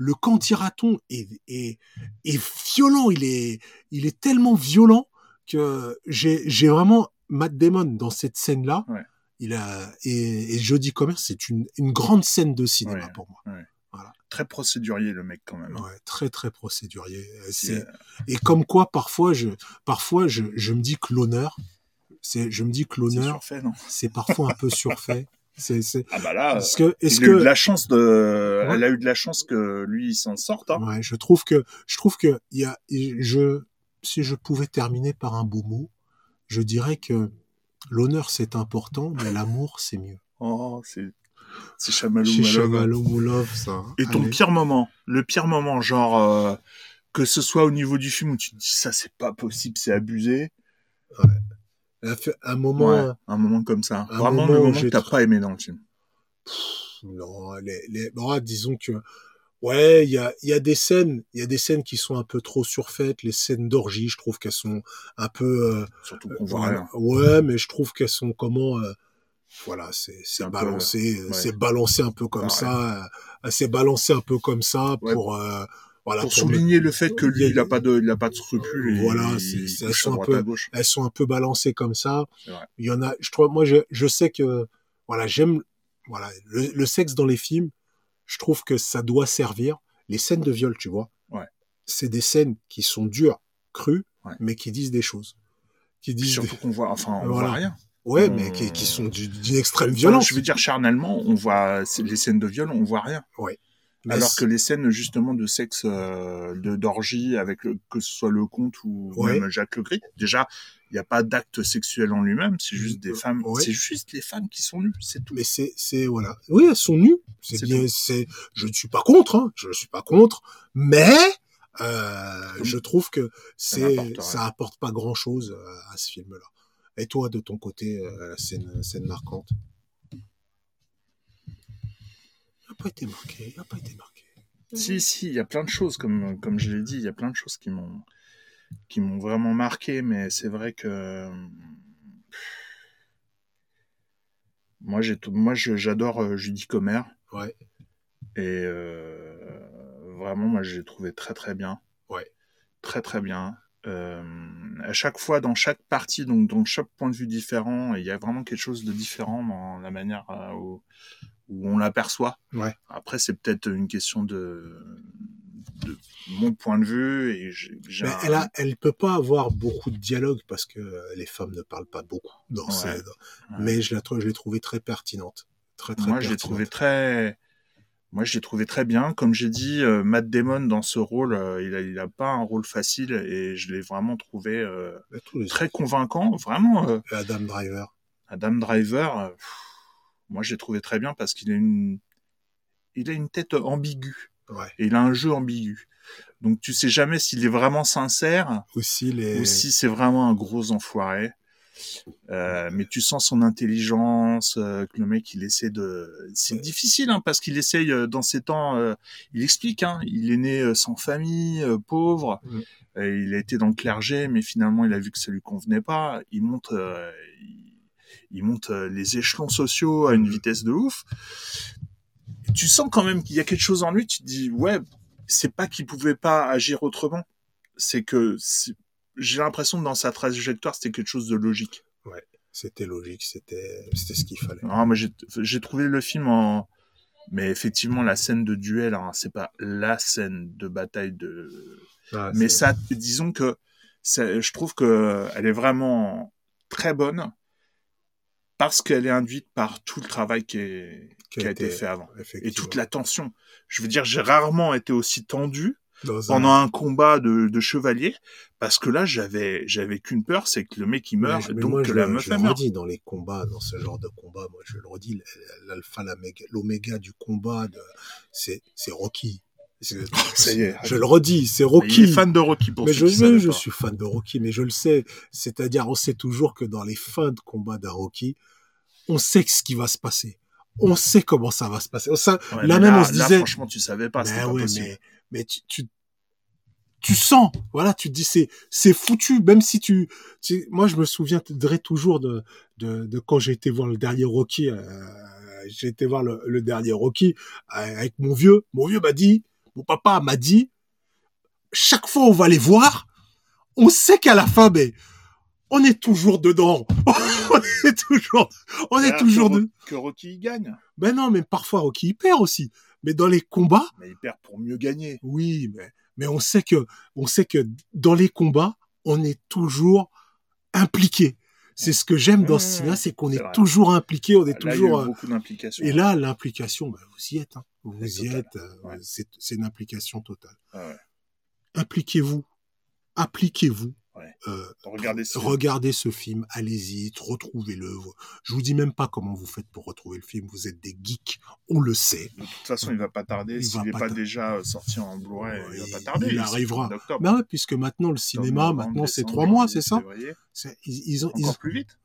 Le quand dira-t-on est, est, est violent. Il est il est tellement violent que j'ai j'ai vraiment Matt Damon dans cette scène-là. Ouais. Il a et, et Jodie Comer, c'est une une grande scène de cinéma Ouais. pour moi. Très procédurier, le mec, quand même. Ouais, très très procédurier. Euh, C'est euh, et comme quoi parfois je parfois je, je me dis que l'honneur c'est je me dis que l'honneur c'est parfois un peu surfait. *laughs* C'est c'est Ah bah là, est-ce que est-ce il a eu de que la chance de... Ouais. Elle a eu de la chance que lui, il s'en sorte. Hein. ouais, je trouve que je trouve que il y a je si je pouvais terminer par un beau mot, je dirais que l'honneur c'est important mais l'amour c'est mieux. Oh, c'est... C'est Chamallow Chez Malov. Chavalot Moulov ça. hein. Et ton Allez. pire moment Le pire moment, genre... euh, que ce soit au niveau du film où tu te dis ça c'est pas possible, c'est abusé. Fait un moment Ouais, un moment comme ça. un Vraiment moment le moment que t'as pas aimé dans le film. Non, les, les, bon, disons que, ouais, il y a, y a des scènes, il y a des scènes qui sont un peu trop surfaites. Les scènes d'orgie, je trouve qu'elles sont un peu, euh, Surtout qu'on voit voilà. rien. ouais, mais je trouve qu'elles sont comment, euh, voilà, c'est, c'est peu, balancé, euh, ouais. c'est balancé un peu comme Ouais. ça, euh, c'est balancé un peu comme ça Ouais. pour, euh, voilà, Pour pour souligner le fait que lui, a- il a pas de, il a pas de scrupules. Voilà, elles sont un peu- elles sont un peu balancées comme ça. Il y en a, je trouve, moi, je, je sais que, voilà, j'aime, voilà, le, le sexe dans les films, je trouve que ça doit servir. Les scènes de viol, tu vois. Ouais. C'est des scènes qui sont dures, crues, Ouais. mais qui disent des choses. Qui disent, surtout qu'on voit, enfin, on Voilà. voit rien. ouais, on- mais qui, qui sont du- d'une extrême Enfin, violence. je veux dire, charnellement, on voit les scènes de viol, on voit rien. Mais Alors que les scènes justement de sexe, euh, de d'orgie, avec le- que ce soit le comte ou Ouais. même Jacques Legris, déjà, il n'y a pas d'acte sexuel en lui-même. C'est juste des femmes. Ouais. C'est juste les femmes qui sont nues, c'est tout. mais c'est, c'est, voilà. Oui, elles sont nues. C'est bien, c'est, je ne suis pas contre, hein. Je ne suis pas contre. Mais, euh, je trouve que c'est, ça apporte pas grand chose à ce film-là. Et toi, de ton côté, euh, la scène, scène marquante? Il n'a pas été marqué, il n'a pas été marqué. Si, si, il y a plein de choses, comme, comme je l'ai dit, il y a plein de choses qui m'ont qui m'ont vraiment marqué, mais c'est vrai que moi j'ai tout- moi j'adore euh, Judy Comer Ouais. et euh, vraiment moi je l'ai trouvé très très bien. Ouais. Très très bien. Euh, à chaque fois dans chaque partie donc dans chaque point de vue différent, il y a vraiment quelque chose de différent dans la manière euh, où, où on l'aperçoit. Ouais. Après, c'est peut-être une question de, de mon point de vue et j'ai, j'ai Mais un- elle a, elle peut pas avoir beaucoup de dialogue parce que les femmes ne parlent pas beaucoup dans Ouais. ces, Ouais. mais je la trouve, je l'ai trouvée très pertinente. Très, très moi, je l'ai très, moi, je l'ai trouvé très bien. Comme j'ai dit, euh, Matt Damon dans ce rôle, euh, il a, il a pas un rôle facile et je l'ai vraiment trouvé euh, les très convaincant. Vraiment, euh, Adam Driver. Adam Driver, pff, moi, je l'ai trouvé très bien parce qu'il a une, il a une tête ambiguë Ouais. et il a un jeu ambigu. Donc, tu sais jamais s'il est vraiment sincère Aussi les. ou si c'est vraiment un gros enfoiré. Euh, mais tu sens son intelligence, euh, que le mec il essaie de. C'est Ouais. difficile hein, parce qu'il essaye euh, dans ses temps. euh, il explique, hein, il est né euh, sans famille, euh, pauvre. Et il a été dans le clergé, mais finalement il a vu que ça lui convenait pas. Il monte, euh, il, il monte les échelons sociaux à une vitesse de ouf. Tu sens quand même qu'il y a quelque chose en lui. Tu te dis ouais, c'est pas qu'il pouvait pas agir autrement. C'est que j'ai l'impression que dans sa trajectoire, c'était quelque chose de logique. C'était logique, c'était, ce qu'il fallait. Ah, j'ai trouvé le film en, Mais effectivement, la scène de duel, hein, c'est pas la scène de bataille de. Ah, Mais ça, disons que je trouve que elle est vraiment très bonne parce qu'elle est induite par tout le travail qui, est, qui a été fait avant et toute la tension. Je veux dire, j'ai rarement été aussi tendu un- pendant un combat de, de chevalier parce que là, j'avais j'avais qu'une peur, c'est que le mec il meurt, Mais mais donc moi, que je, la meuf je le redis dans les combats, dans ce genre de combat, moi je le redis, l'alpha, l'oméga- l'oméga du combat, de- c'est c'est Rocky. C'est- *laughs* Ça y est. Je le redis, c'est Il Rocky. est fan de Rocky pour mais ceux je, je pas. suis fan de Rocky, mais je le sais. C'est-à-dire, on sait toujours que dans les fins de combat d'un Rocky, on sait ce qui va se passer. On sait comment ça va se passer. Ouais, là même, on se là, disait- franchement, tu savais pas, pas ouais, mais tu, tu, tu sens, voilà, tu te dis c'est, c'est foutu, même si tu, tu- moi je me souviendrai toujours de, de, de quand j'ai été voir le dernier Rocky, euh, j'ai été voir le, le dernier Rocky euh, avec mon vieux, mon vieux m'a dit, mon papa m'a dit, chaque fois on va les voir, on sait qu'à la fin, mais on est toujours dedans, *laughs* on est toujours, on est Alors toujours que, de, que Rocky il gagne, ben non, mais parfois Rocky il perd aussi, mais dans les combats, mais il perd pour mieux gagner. oui, mais, mais on sait que, on sait que dans les combats, on est toujours impliqué. C'est ce que j'aime dans ce cinéma, c'est qu'on est toujours impliqué, on est Là, il y a eu toujours. beaucoup d'implications. Et là, l'implication, bah, vous y êtes. Hein. Vous y êtes. euh, Ouais. C'est c'est une implication totale. Ah ouais. Impliquez-vous, appliquez-vous. Ouais. Euh, Regardez ce film, allez-y, retrouvez-le. Je vous dis même pas comment vous faites pour retrouver le film. Vous êtes des geeks, on le sait. De toute façon, il va pas tarder. Il S'il n'est pas pas, déjà euh, sorti en Blu-ray, il Il- va pas tarder. il arrivera. octobre. Bah ouais, puisque maintenant le cinéma, maintenant c'est trois mois, c'est ça? ils, ils ont, ils- Encore plus vite?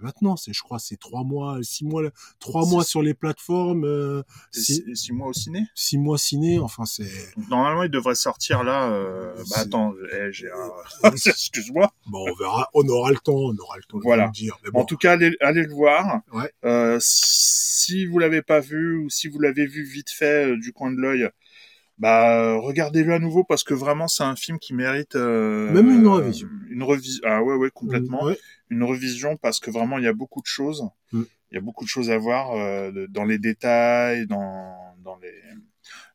maintenant, c'est je crois c'est trois mois, six mois, trois mois sur les plateformes, euh, six, six, et six mois au ciné? six mois ciné, enfin c'est. Normalement, il devrait sortir là. euh, Bah attends, eh, j'ai un. *laughs* Excuse-moi. Bon, on verra, on aura le temps, on aura le temps de Voilà. le dire. Mais En tout cas, allez, allez le voir. Ouais. Euh, si vous l'avez pas vu ou si vous l'avez vu vite fait euh, du coin de l'œil, bah regardez-le à nouveau parce que vraiment c'est un film qui mérite euh, Même une revision. Une revision. Ah ouais ouais complètement. ouais, Une revision parce que vraiment il y a beaucoup de choses. Mm. Il y a beaucoup de choses à voir dans les détails, dans dans les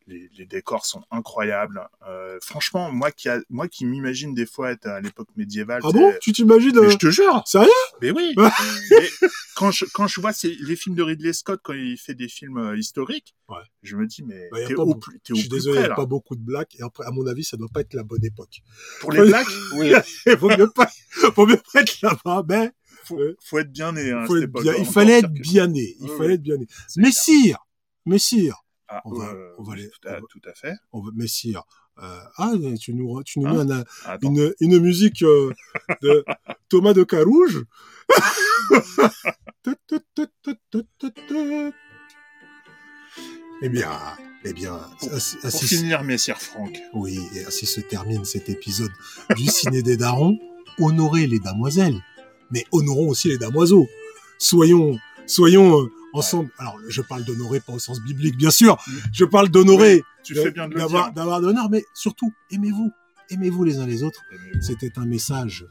les, les décors sont incroyables. Euh, franchement, moi qui a, moi qui m'imagine des fois être à l'époque médiévale. ah bon, tu t'imagines euh, je te jure. Sérieux Mais oui. *laughs* Mais quand je quand je vois les films de Ridley Scott quand il fait des films euh, historiques, Ouais. je me dis mais Bah, t'es au beaucoup. plus t'es au Je suis désolé, il n'y a là. pas beaucoup de blagues. Et après, à mon avis, ça doit pas être la bonne époque. Pour les blagues, *laughs* oui. Il vaut mieux pas, faut mieux pas être là-bas, mais Faut, Ouais. faut être bien né. Hein, faut être bien- il fallait être bien né. Il Ouais, fallait ouais. être bien né. Messire, messire, Ah, on va- euh, on va aller- tout, à, on va- tout à fait. on va. Euh, ah, tu nous, tu nous Hein mets un- Attends. une, une musique euh, de *laughs* Thomas de Carouge. *laughs* eh bien, eh bien, ainsi, Pour ainsi- finir, messire Franck. oui, et ainsi se termine cet épisode du Ciné des Darons. Honorez les damoiselles, mais honorons aussi les damoiseaux. Soyons, soyons ensemble. Alors, je parle d'honorer pas au sens biblique, bien sûr. Je parle d'honorer, Tu de- fais bien de le d'avoir, d'honneur, mais surtout, aimez-vous. Aimez-vous les uns les autres. C'était un message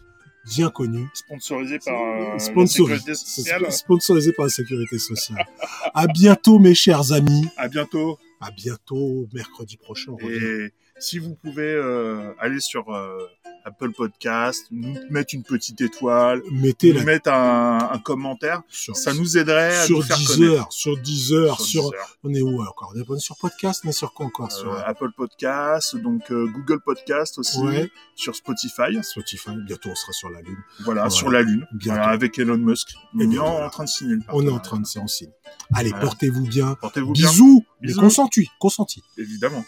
bien connu. Sponsorisé par euh, la sécurité sociale. sponsorisé par la sécurité sociale. *laughs* à bientôt, mes chers amis. À bientôt. À bientôt, mercredi prochain. Et si vous pouvez euh, aller sur euh, Apple Podcast, nous mettre une petite étoile, Mettez nous la mettre un, un commentaire, sur, ça nous aiderait à sur nous faire 10 connaître. heures, sur 10 heures, sur, on est où encore? On est sur podcast, est sur quoi encore Sur Euh, Apple Podcast, donc euh, Google Podcast aussi, ouais, sur Spotify, Spotify. Bientôt, on sera sur la lune. voilà, Voilà. sur la Lune, Bientôt. voilà, avec Elon Musk. On bien, est en train de signer On est en train de s'en signe. Allez, portez-vous bien. Portez-vous bien, Bisous, mais Bisous. consenti, consenti. évidemment.